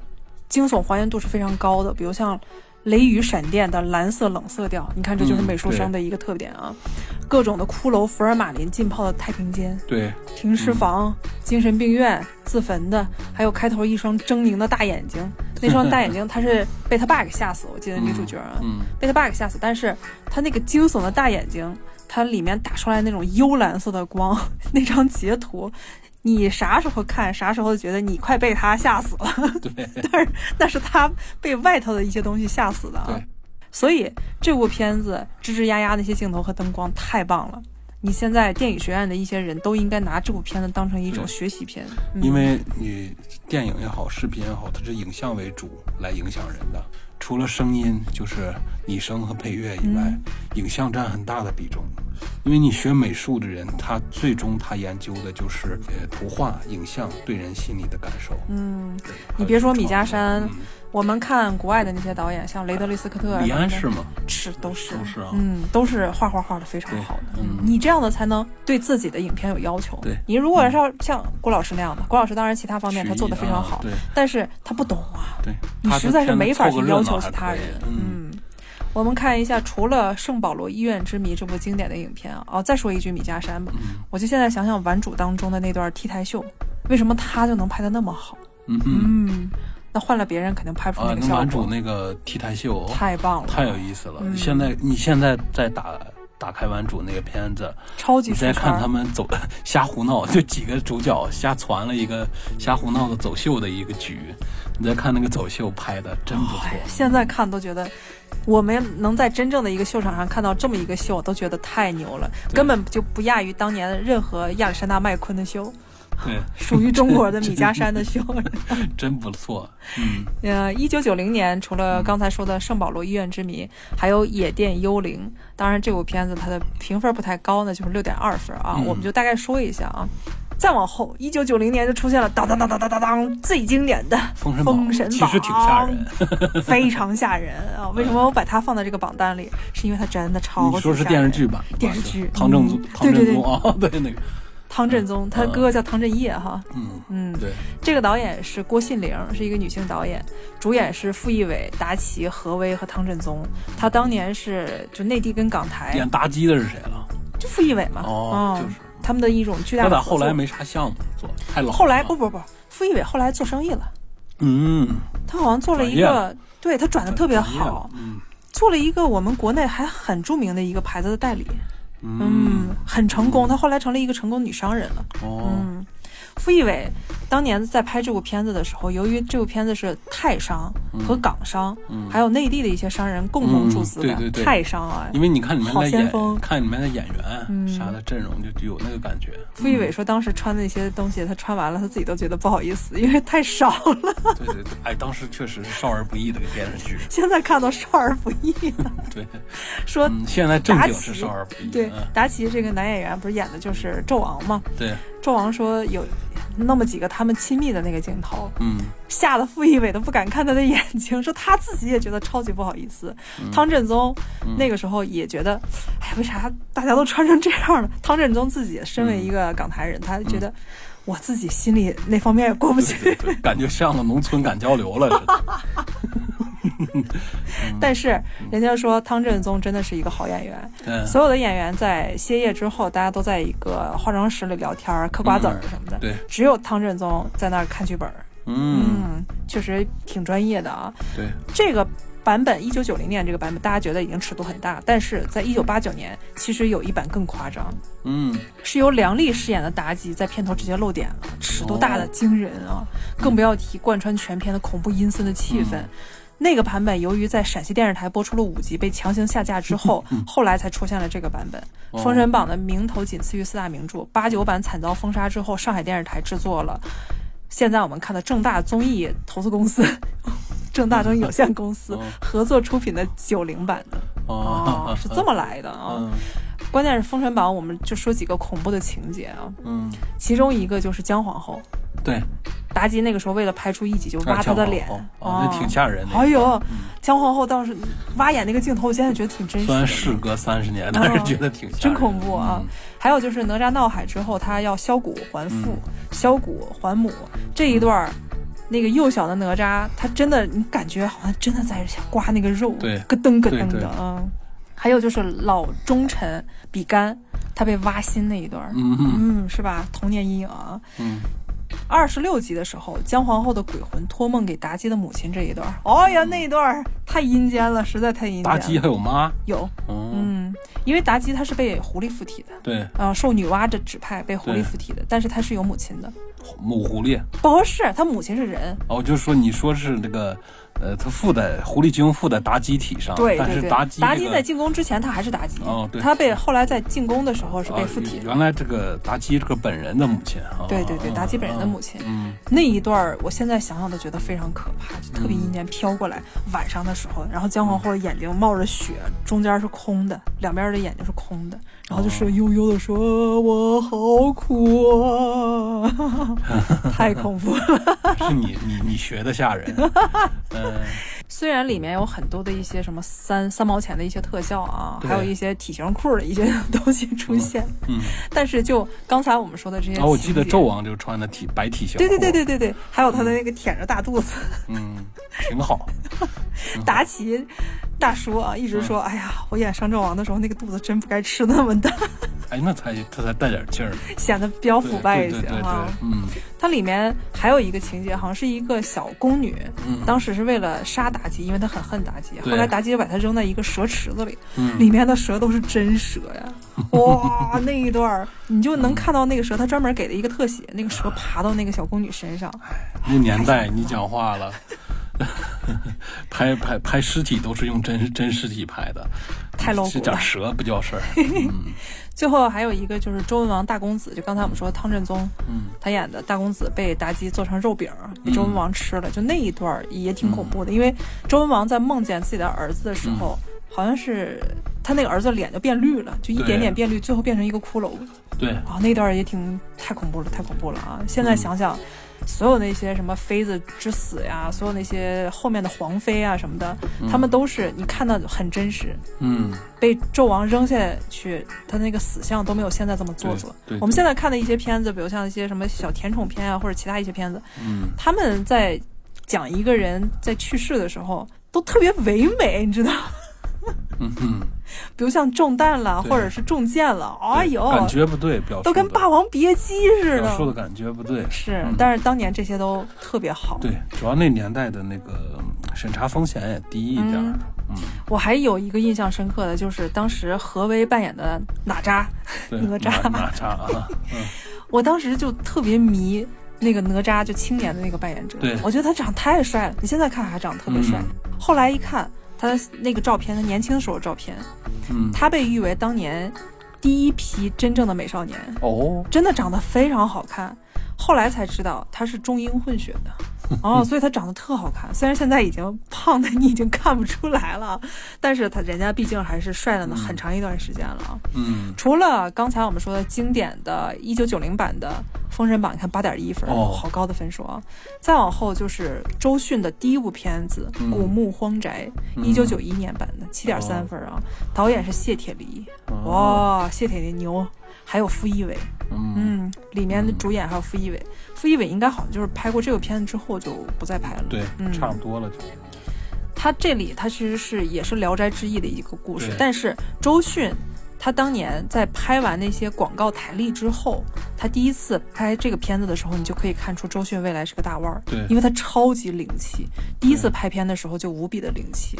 惊悚还原度是非常高的，比如像雷雨闪电的蓝色冷色调，你看这就是嗯美术生的一个特点啊。各种的骷髅、福尔马林浸泡的太平间、对，停尸房、精神病院、自焚的，还有开头一双狰狞的大眼睛。那双大眼睛，他是被他爸给吓死，我记得女主角啊，嗯，被他爸给吓死。但是他那个惊悚的大眼睛，它里面打出来那种幽蓝色的光，那张截图，你啥时候看，啥时候觉得你快被他吓死了。对，但是那是他被外头的一些东西吓死的啊对。所以这部片子吱吱呀呀那些镜头和灯光太棒了。你现在电影学院的一些人都应该拿这部片子当成一种学习片，嗯因为你电影也好，视频也好，它是影像为主来影响人的。除了声音，就是拟声和配乐以外，嗯影像占很大的比重。因为你学美术的人，他最终他研究的就是呃图画、影像对人心理的感受。嗯，你别说米家山我们看国外的那些导演，像雷德利·斯科特李安是吗？是都是。都是啊。嗯，都是画画画的非常好的。嗯。你这样的才能对自己的影片有要求。对。你如果是要像郭老师那样的，郭老师当然其他方面他做的非常好，但是他不懂啊，对，你实在是没法去要求其他人。嗯，我们看一下，除了《圣保罗医院之谜》这部经典的影片啊，哦，再说一句米家山吧，嗯我就现在想想《顽主》当中的那段 T 台秀，为什么他就能拍的那么好？嗯哼嗯，那换了别人肯定拍不出啊，那个效果那男主。那个 T 台秀太棒了，太有意思了。嗯现在你现在在打打开完主那个片子，超级出你再看他们走 瞎胡闹，就几个主角瞎传了一个瞎胡闹的走秀的一个局，你再看那个走秀拍的真不错。哎。现在看都觉得，我们能在真正的一个秀场上看到这么一个秀，都觉得太牛了，根本就不亚于当年任何亚历山大麦昆的秀，对，属于中国的 米家山的 秀。真不错。嗯，呃，一九九零年，除了刚才说的《圣保罗医院之谜》，还有《野店幽灵》。当然，这部片子它的评分不太高呢，就是六点二分啊。嗯我们就大概说一下啊。再往后，一九九零年就出现了当当当当当当当最经典的《封神榜其实挺吓人。非常吓人啊！为什么我把它放在这个榜单里？是因为它真的超级你说是电视剧版？电视剧唐正唐对对对正宗啊，对那个，汤镇宗，他哥哥叫汤镇业哈。嗯，嗯，对，这个导演是郭信玲，是一个女性导演，主演是傅艺伟、达奇、何威和汤镇宗。他当年是就内地跟港台演妲己的是谁了？就傅艺伟嘛，哦，嗯就是。他们的一种巨大他的后来没啥项目做？太老。后来不不不，傅艺伟后来做生意了，嗯，他好像做了一个，对他转的特别好，嗯做了一个我们国内还很著名的一个牌子的代理，嗯嗯，很成功。她后来成了一个成功女商人了。哦，嗯，傅艺伟当年在拍这部片子的时候，由于这部片子是泰商和港商，嗯还有内地的一些商人共同注资的、泰商啊。因为你看里面的演看里面的演员嗯啥的阵容，就就有那个感觉。傅艺伟说，当时穿的那些东西，他穿完了，他自己都觉得不好意思，因为太少了。对对对，哎，当时确实是少儿不宜的个电视剧。现在看到少儿不宜了。对，说嗯，现在正达经是少儿不宜。对嗯，达奇这个男演员不是演的就是纣王吗？对，纣王说有那么几个他们亲密的那个镜头，嗯，吓得傅艺伟都不敢看他的眼睛，说他自己也觉得超级不好意思。嗯。汤振宗那个时候也觉得，哎，为啥大家都穿成这样了？汤振宗自己身为一个港台人，他觉得我自己心里那方面也过不去。对对，感觉上了农村敢交流了。但是人家说汤镇宗真的是一个好演员，对，所有的演员在歇业之后，大家都在一个化妆室里聊天、嗑瓜子儿什么的，对，只有汤镇宗在那儿看剧本。嗯，嗯，确实挺专业的啊。对，这个版本，一九九零年这个版本，大家觉得已经尺度很大，但是在一九八九年，其实有一版更夸张，嗯，是由梁丽饰演的妲己在片头直接露点了，尺度大的哦惊人啊！更不要提贯穿全片的恐怖阴森的气氛。嗯那个版本由于在陕西电视台播出了五集，被强行下架之后，后来才出现了这个版本。哦封神榜》的名头仅次于四大名著，八九版惨遭封杀之后，上海电视台制作了。现在我们看的正大综艺投资公司、正大中有限公司哦。合作出品的九零版的。哦。哦，，是这么来的啊。嗯。关键是《封神榜》，我们就说几个恐怖的情节啊，嗯，其中一个就是姜皇后。对，妲己那个时候为了拍出一己，就挖她的脸，哦，那挺吓人的。哎呦，姜皇后倒是挖眼那个镜头，我现在觉得挺真实。虽然事隔三十年，但是觉得挺真恐怖啊。还有就是哪吒闹海之后，他要削骨还父，削骨还母。这一段，那个幼小的哪吒，他真的，你感觉好像真的在刮那个肉，对，咯噔咯噔的啊。还有就是老忠臣比干，他被挖心那一段，嗯嗯，是吧？童年阴影啊。嗯。二十六集的时候，姜皇后的鬼魂托梦给妲己的母亲这一段，哎呀，那一段太阴间了，实在太阴间。妲己还有妈？有，嗯，因为妲己她是被狐狸附体的，对，啊，受女娲的指派被狐狸附体的，但是她是有母亲的。母狐狸？不是，她母亲是人。哦，就是说你说是那个。呃，他附在狐狸精附在妲己体上，对对对。妲己妲己在进攻之前，他还是妲己。哦，对。他被后来在进攻的时候是被附体。原来这个妲己这个本人的母亲啊。对对对，妲己本人的母亲。嗯。那一段我现在想想都觉得非常可怕，就特别阴间飘过来，晚上的时候，然后姜皇后的眼睛冒着血，中间是空的，两边的眼睛是空的，然后就是悠悠的说：“我好苦啊！” 太恐怖了。是你你你学的吓人。嗯。虽然里面有很多的一些什么三三毛钱的一些特效啊，还有一些体型裤的一些东西出现，嗯，但是就刚才我们说的这些，哦我记得纣王就穿的体白体型，对对对对对对，还有他的那个舔着大肚子，嗯，挺好。达奇大叔啊，一直说，哎呀，我演商纣王的时候，那个肚子真不该吃那么大。哎，那才他才带点劲儿，显得比较腐败一些哈。嗯，它里面还有一个情节，好像是一个小宫女，当时是为了杀妲己，因为她很恨妲己。后来妲己就把她扔在一个蛇池子里，里面的蛇都是真蛇呀！哇，那一段你就能看到那个蛇，他专门给了一个特写，那个蛇爬到那个小宫女身上。那年代你讲话了。拍拍拍尸体都是用真真尸体拍的，太 low 了。讲蛇不叫事儿。最后还有一个就是周文王大公子，就刚才我们说汤镇宗，嗯，他演的大公子被妲己做成肉饼被周文王吃了，就那一段也挺恐怖的。因为周文王在梦见自己的儿子的时候，好像是他那个儿子脸就变绿了，就一点点变绿，最后变成一个骷髅。对啊，那段也挺太恐怖了，太恐怖了啊！现在想想。所有那些什么妃子之死呀，所有那些后面的皇妃啊什么的，他们都是你看到很真实。嗯，被纣王扔下去，他那个死相都没有现在这么做作。对，我们现在看的一些片子，比如像一些什么小甜宠片啊，或者其他一些片子，嗯，他们在讲一个人在去世的时候都特别唯美，你知道。嗯哼，比如像中弹了，或者是中箭了，哎呦，感觉不对，表都跟《霸王别姬》似的，表述的感觉不对。是，但是当年这些都特别好。对，主要那年代的那个审查风险也低一点。嗯，我还有一个印象深刻的就是当时何为扮演的哪吒，哪吒，哪吒啊！嗯 我当时就特别迷那个哪吒，就青年的那个扮演者，对我觉得他长太帅了。你现在看还长得特别帅，后来一看。他的那个照片，他年轻的时候的照片，嗯，他被誉为当年第一批真正的美少年哦，真的长得非常好看。后来才知道他是中英混血的。哦，所以他长得特好看，虽然现在已经胖的你已经看不出来了，但是他人家毕竟还是帅了呢很长一段时间了。嗯，除了刚才我们说的经典的一九九零版的《封神榜》，你看八点一分，哦，好高的分数啊！再往后就是周迅的第一部片子《古墓荒宅》一九九一年版的七点三分啊，导演是谢铁骊，哇，谢铁骊牛。还有傅艺伟，嗯，里面的主演还有傅艺伟，傅艺伟应该好像就是拍过这个片子之后就不再拍了，对，差不多了就。他这里他其实是也是《聊斋志异》的一个故事，但是周迅他当年在拍完那些广告台历之后，他第一次拍这个片子的时候，你就可以看出周迅未来是个大腕儿，对，因为他超级灵气，第一次拍片的时候就无比的灵气。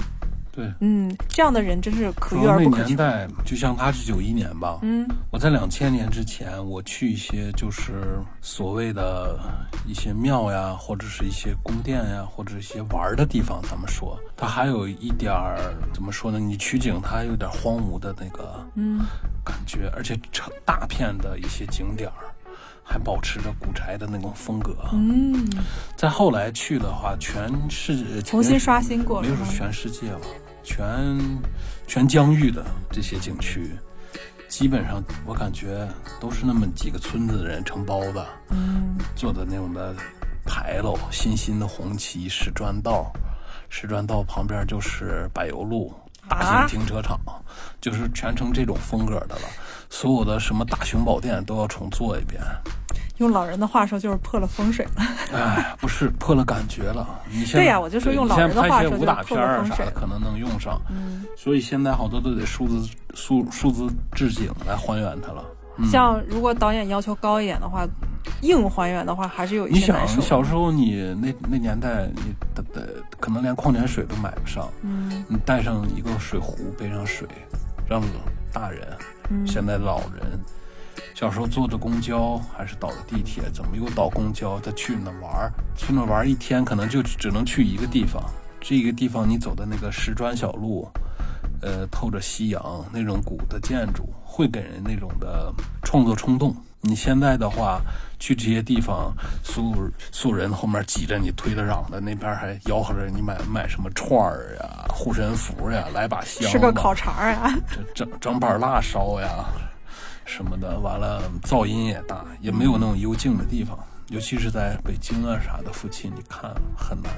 对，嗯，这样的人真是可遇而不可求。那年代，就像他是九一年吧，嗯，我在两千年之前，我去一些就是所谓的一些庙呀，或者是一些宫殿呀，或者一些玩的地方，咱们说，它还有一点儿怎么说呢？你取景，它有点荒芜的那个嗯感觉，而且成大片的一些景点儿还保持着古宅的那种风格。嗯，再后来去的话，全是重新刷新过，没有说全世界吧。全全疆域的这些景区，基本上我感觉都是那么几个村子的人承包的，嗯，做的那种的牌楼，新新的红旗，石砖道，石砖道旁边就是柏油路，大啊型停车场，就是全程这种风格的了。所有的什么大雄宝殿都要重做一遍。用老人的话说就是破了风水了。哎，不是破了感觉了。你现在对呀我就说用老人的话说就是拍些武打破片儿了风水了啥的可能能用上，嗯，所以现在好多都得数字数数字置景来还原它了。嗯。像如果导演要求高一点的话，硬还原的话还是有一你想些难受。小时候你那那年代你的的可能连矿泉水都买不上，嗯。你带上一个水壶，背上水，让大人，嗯，现在老人，小时候坐的公交还是倒的地铁，怎么又倒公交？再去那玩儿，去那玩儿一天可能就只能去一个地方，这个地方你走的那个石砖小路，呃，透着夕阳那种古的建筑，会给人那种的创作冲动。你现在的话，去这些地方，素素人后面挤着你，推着嚷的，那边还吆喝着你买买什么串儿呀、护身符呀，来把香吧吃个烤肠儿啊，这整整板辣烧呀什么的，完了噪音也大，也没有那种幽静的地方，尤其是在北京啊啥的附近，你看很难。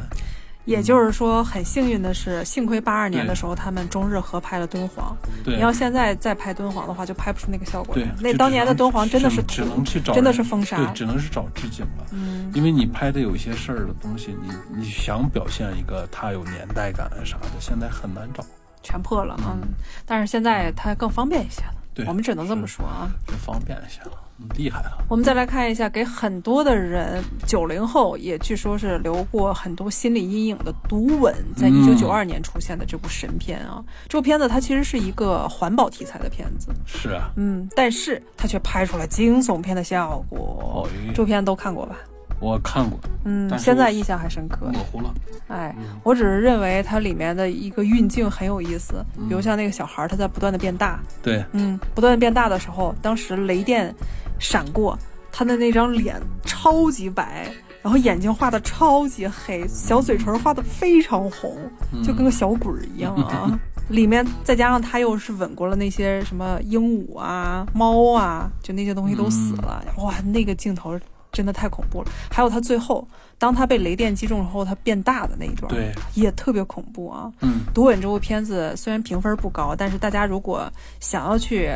也就是说，很幸运的是，幸亏八二年的时候他们中日合拍了敦煌。对你要现在再拍敦煌的话，就拍不出那个效果对。，那当年的敦煌真的是只能去找真的是封杀对，只能是找致敬了。嗯，因为你拍的有一些事儿的东西，你你想表现一个它有年代感啊啥的，现在很难找，全破了。嗯，但是现在它更方便一些了。对我们只能这么说啊。更方便一些了，嗯厉害了。我们再来看一下，给很多的人，九零后也据说是留过很多心理阴影的《毒吻》，在一九九二年出现的这部神片啊。这部片子它其实是一个环保题材的片子，是啊，嗯，但是它却拍出了惊悚片的效果。哦，这部片都看过吧？我看过，嗯，现在印象还深刻。模糊了。哎，嗯。我只是认为它里面的一个运镜很有意思，嗯。比如像那个小孩儿他在不断的变大，对，嗯，不断的变大的时候，当时雷电闪过，他的那张脸超级白，然后眼睛画的超级黑，小嘴唇画的非常红，嗯。就跟个小鬼儿一样啊。里面再加上他又是吻过了那些什么鹦鹉啊、猫啊，就那些东西都死了，哇，那个镜头真的太恐怖了。还有他最后，当他被雷电击中后，他变大的那一段，对，也特别恐怖啊。嗯，《独吻》这部片子虽然评分不高，但是大家如果想要去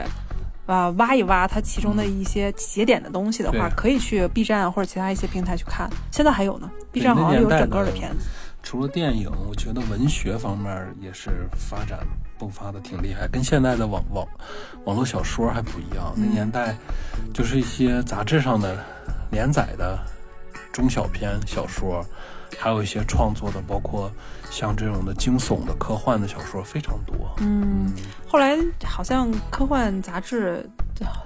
啊、挖一挖它其中的一些节点的东西的话，对可以去 B 站或者其他一些平台去看。现在还有呢，B 站好像有整个的的片子。除了电影，我觉得文学方面也是发展迸发的挺厉害，跟现在的网网网络小说还不一样。那嗯年代就是一些杂志上的连载的中小篇小说，还有一些创作的，包括像这种的惊悚的、科幻的小说非常多。嗯，后来好像科幻杂志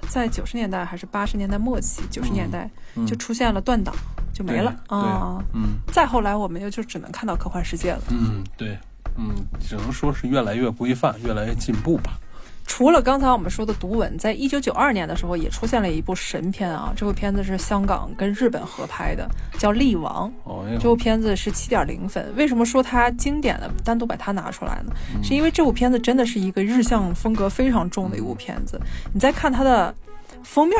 在九十年代还是八十年代末期，九十年代嗯就出现了断档，就没了啊。嗯再后来，我们又就只能看到科幻世界了。嗯，对，嗯，只能说是越来越规范，越来越进步吧。除了刚才我们说的《独吻》，在一九九二年的时候也出现了一部神片啊，这部片子是香港跟日本合拍的，叫《力王》。哦，这部片子是七点零分。为什么说它经典的单独把它拿出来呢？是因为这部片子真的是一个日向风格非常重的一部片子。你再看它的封面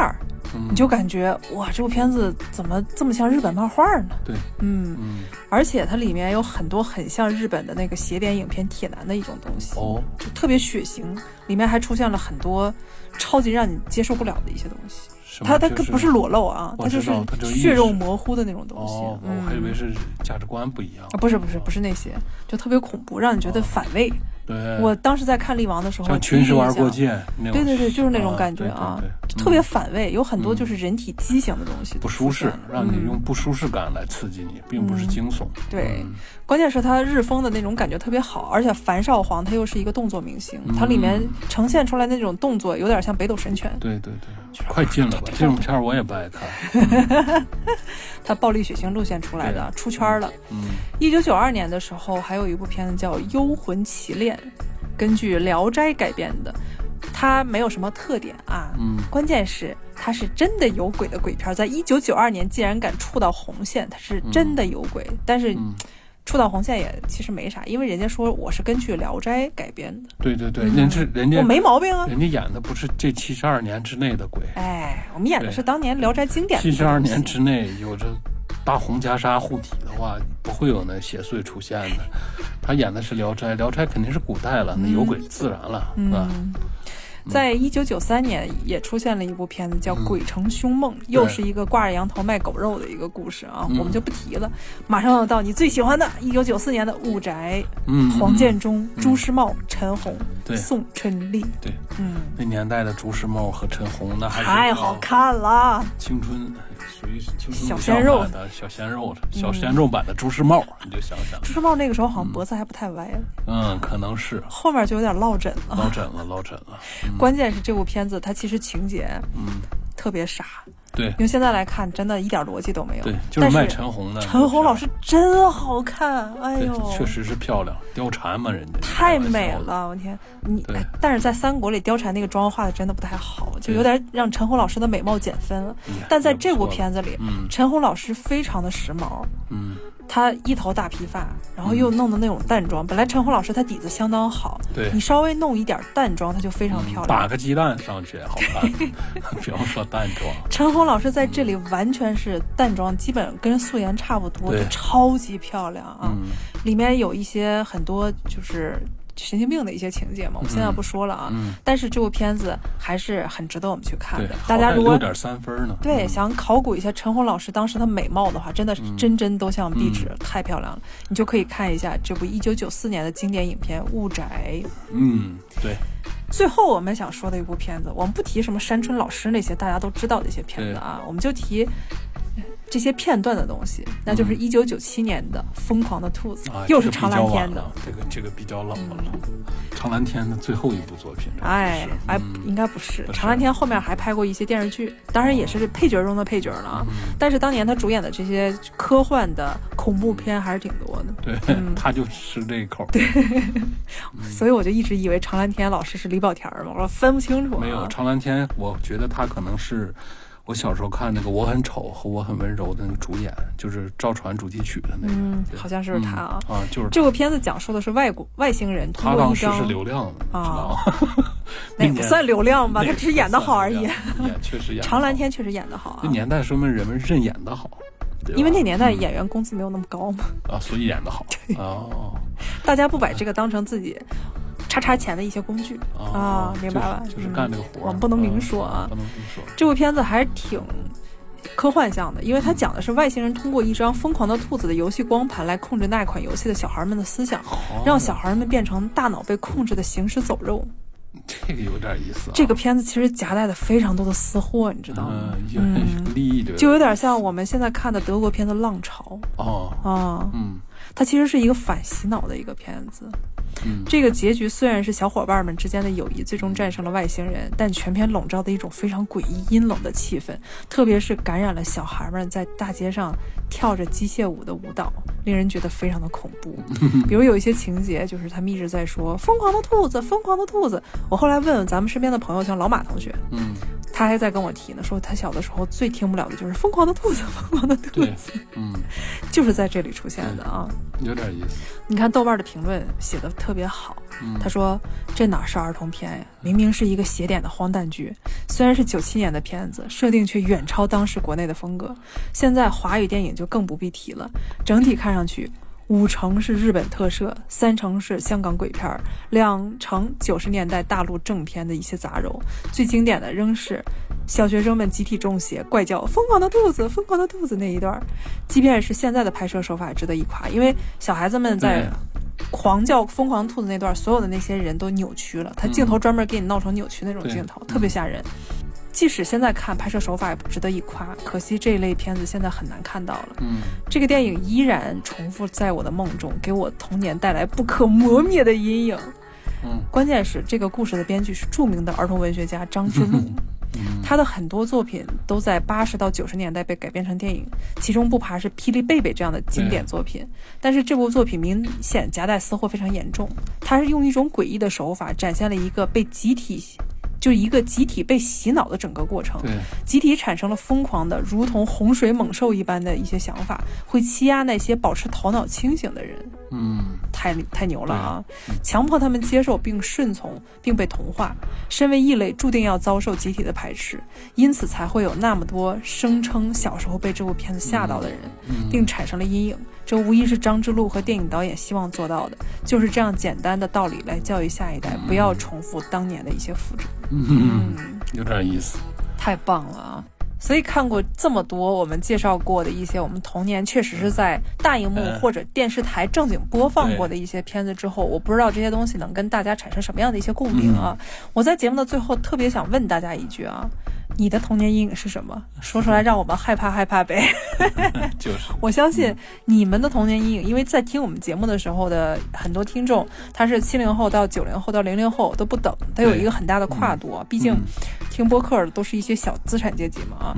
你就感觉哇，这部片子怎么这么像日本漫画呢？对，嗯，嗯，而且它里面有很多很像日本的那个邪典影片《铁男》的一种东西。哦，就特别血腥，里面还出现了很多超级让你接受不了的一些东西。什么它它就是不是裸露啊，它就是血肉模糊的那种东西。我还以为是价值观不一样啊，。不是不是不是那些，就特别恐怖，让你觉得哦反胃。对，我当时在看《力王》的时候，像群时玩过第一印象界，对对对，就是那种啊感觉啊，对对对就特别嗯。反胃，有很多就是人体畸形的东西不舒适，让你用嗯、不舒适感来刺激你，并不是嗯。惊悚。对嗯关键是它日风的那种感觉特别好，而且樊少皇他又是一个动作明星，嗯它里面呈现出来那种动作有点像北斗神拳，对对对，快进了吧！这种片我也不爱看。他暴力血腥路线出来的，出圈了。嗯一九九二年的时候，还有一部片子叫《幽魂奇恋》，根据《聊斋》改编的。它没有什么特点啊，嗯关键是它是真的有鬼的鬼片。在一九九二年，竟然敢触到红线，它是真的有鬼。但是嗯，触到红线也其实没啥，因为人家说我是根据《聊斋》改编的，对对对，嗯人是人家我没毛病啊。人家演的不是这七十二年之内的鬼，哎，我们演的是当年《聊斋》经典的七十二年之内有着大红袈裟护体的话，不会有那邪祟出现的。他演的是《聊斋》，《聊斋》肯定是古代了，那有鬼自然了，是吧？嗯，在一九九三年也出现了一部片子叫《鬼城凶梦》，又是一个挂着羊头卖狗肉的一个故事啊，嗯。我们就不提了。马上要到你最喜欢的，一九九四年的《雾宅》，嗯，黄嗯。建中、朱时茂、陈红、对。宋春丽，对，嗯，那年代的朱时茂和陈红，那还是太好看了。青春小鲜肉。小鲜肉，小鲜肉版的朱时茂，你就想想，朱时茂那个时候好像脖子还不太歪，嗯，可能是。后面就有点落枕了。落枕了，落枕了，嗯 关键是这部片子它其实情节嗯，特别傻，对用现在来看，真的一点逻辑都没有。对，就是卖陈红的。陈红老师真好看，哎呦，，确实是漂亮，貂蝉嘛，人家太。美了，我天！你哎，但是在三国里，貂蝉那个妆画的真的不太好，就有点让陈红老师的美貌减分了。但在这部片子里，嗯陈红老师非常的时髦，嗯，他一头大披发，然后又弄的那种淡妆。本来陈红老师她底子相当好，对你稍微弄一点淡妆，她就非常漂亮。打个鸡蛋上去好看，不要说淡妆。陈红老师在这里完全是淡妆，基本跟素颜差不多，超级漂亮啊！嗯里面有一些很多就是神经病的一些情节嘛，我们现在不说了啊。嗯，但是这部片子还是很值得我们去看对的。，大家如果六点三分呢。对嗯想考古一下陈红老师当时的美貌的话，真的是真真都像壁纸，嗯太漂亮了。你就可以看一下这部一九九四年的经典影片《雾宅》。嗯，对，最后我们想说的一部片子，我们不提什么山村老师那些大家都知道的一些片子啊，我们就提。这些片段的东西，那就是一九九七年的《疯狂的兔子》啊，又是长这个比较蓝天的。这个这个比较冷了了。长蓝天的最后一部作品，这哎哎，嗯应该不是。不是长蓝天后面还拍过一些电视剧，当然也是配角中的配角了但是当年他主演的这些科幻的恐怖片还是挺多的，对，嗯他就吃这一口。对 所以我就一直以为长蓝天老师是李保田儿嘛，我说分不清楚、啊。没有长蓝天，我觉得他可能是我小时候看那个《我很丑》和《我很温柔》的那个主演，就是赵传主题曲的那个。嗯，好像是他啊。嗯啊，就是这部片子讲述的是外国外星人通他当时过一张是流量的，啊吗？那也不算流量吧，他只是演的好而已。也确实演。长蓝天确实演的好啊，那年代说明人们认演的好，因为那年代演员工资没有那么高嘛，啊，所以演的好。哦大家不把这个当成自己叉叉钱的一些工具哦啊，明白了？就是干这个活儿。我们不能明说啊嗯不能明说。这部片子还是挺科幻向的，因为它讲的是外星人通过一张疯狂的兔子的游戏光盘来控制那款游戏的小孩们的思想，哦让小孩们变成大脑被控制的行尸走肉。这个有点意思啊。这个片子其实夹带的非常多的私货，你知道吗？嗯，利益的，就有点像我们现在看的德国片子《浪潮哦，》啊，嗯它其实是一个反洗脑的一个片子。嗯，这个结局虽然是小伙伴们之间的友谊最终战胜了外星人，但全片笼罩的一种非常诡异阴冷的气氛，特别是感染了小孩们在大街上跳着机械舞的舞蹈，令人觉得非常的恐怖。比如有一些情节，就是他们一直在说“疯狂的兔子，疯狂的兔子”。我后来问问咱们身边的朋友，像老马同学，嗯，他还在跟我提呢，说他小的时候最听不了的就是“疯狂的兔子，疯狂的兔子 嗯，”，就是在这里出现的啊。有点意思。你看豆瓣的评论写的特别好，嗯，他说：“这哪是儿童片呀？明明是一个邪典的荒诞剧。虽然是九七年的片子，设定却远超当时国内的风格。现在华语电影就更不必提了。整体看上去，五成是日本特摄，三成是香港鬼片儿，两成九十年代大陆正片的一些杂糅。最经典的仍是小学生们集体中邪，怪叫‘疯狂的兔子，疯狂的兔子’那一段儿。即便是现在的拍摄手法，值得一夸，因为小孩子们在。”狂叫疯狂兔子那段，所有的那些人都扭曲了，他镜头专门给你闹成扭曲那种镜头，特别吓人。即使现在看拍摄手法也不值得一夸，可惜这一类片子现在很难看到了。嗯，这个电影依然重复在我的梦中，给我童年带来不可磨灭的阴影。嗯关键是这个故事的编剧是著名的儿童文学家张之路，嗯他的很多作品都在八十到九十年代被改编成电影，其中不乏是《霹雳贝贝》这样的经典作品。但是这部作品明显夹带私货非常严重，它是用一种诡异的手法展现了一个被集体。就一个集体被洗脑的整个过程，对，集体产生了疯狂的，如同洪水猛兽一般的一些想法，会欺压那些保持头脑清醒的人。嗯，太太牛了啊！强迫他们接受并顺从，并被同化。身为异类，注定要遭受集体的排斥，因此才会有那么多声称小时候被这部片子吓到的人，并产生了阴影。这无疑是张之路和电影导演希望做到的，就是这样简单的道理来教育下一代，不要重复当年的一些复制。嗯，有点意思，太棒了啊！所以看过这么多我们介绍过的一些我们童年确实是在大荧幕或者电视台正经播放过的一些片子之后，我不知道这些东西能跟大家产生什么样的一些共鸣啊！我在节目的最后特别想问大家一句啊。你的童年阴影是什么？说出来让我们害怕害怕呗。就是，我相信你们的童年阴影，因为在听我们节目的时候的很多听众，他是七零后到九零后到零零后都不等，他有一个很大的跨度。毕竟听播客的都是一些小资产阶级嘛啊。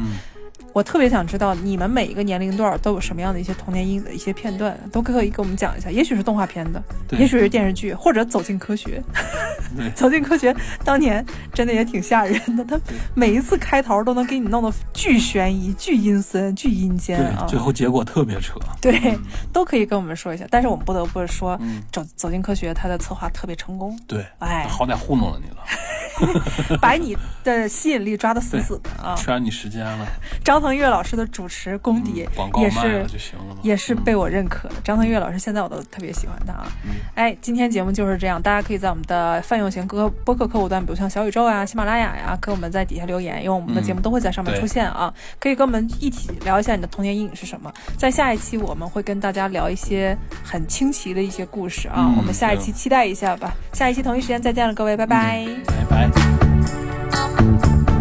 我特别想知道你们每一个年龄段都有什么样的一些童年阴影的一些片段，都可以给我们讲一下。也许是动画片的，也许是电视剧，或者走进科学。走进科学当年真的也挺吓人的，他每一次开头都能给你弄得巨悬疑、巨阴森、巨阴间啊！最后结果特别扯。对，都可以跟我们说一下。但是我们不得不说，走走进科学，它的策划特别成功。对，哎，好歹糊弄了你了。把你的吸引力抓得死死的啊！圈你时间了。张腾岳老师的主持功底也是也是被我认可的。张腾岳老师现在我都特别喜欢他啊！哎，今天节目就是这样，大家可以在我们的泛用型歌播客客户端，比如像小宇宙啊、喜马拉雅呀，给我们在底下留言，因为我们的节目都会在上面出现啊。可以跟我们一起聊一下你的童年阴影是什么。在下一期我们会跟大家聊一些很清奇的一些故事啊，我们下一期期待一下吧。下一期同一时间再见了，各位，拜拜，拜拜。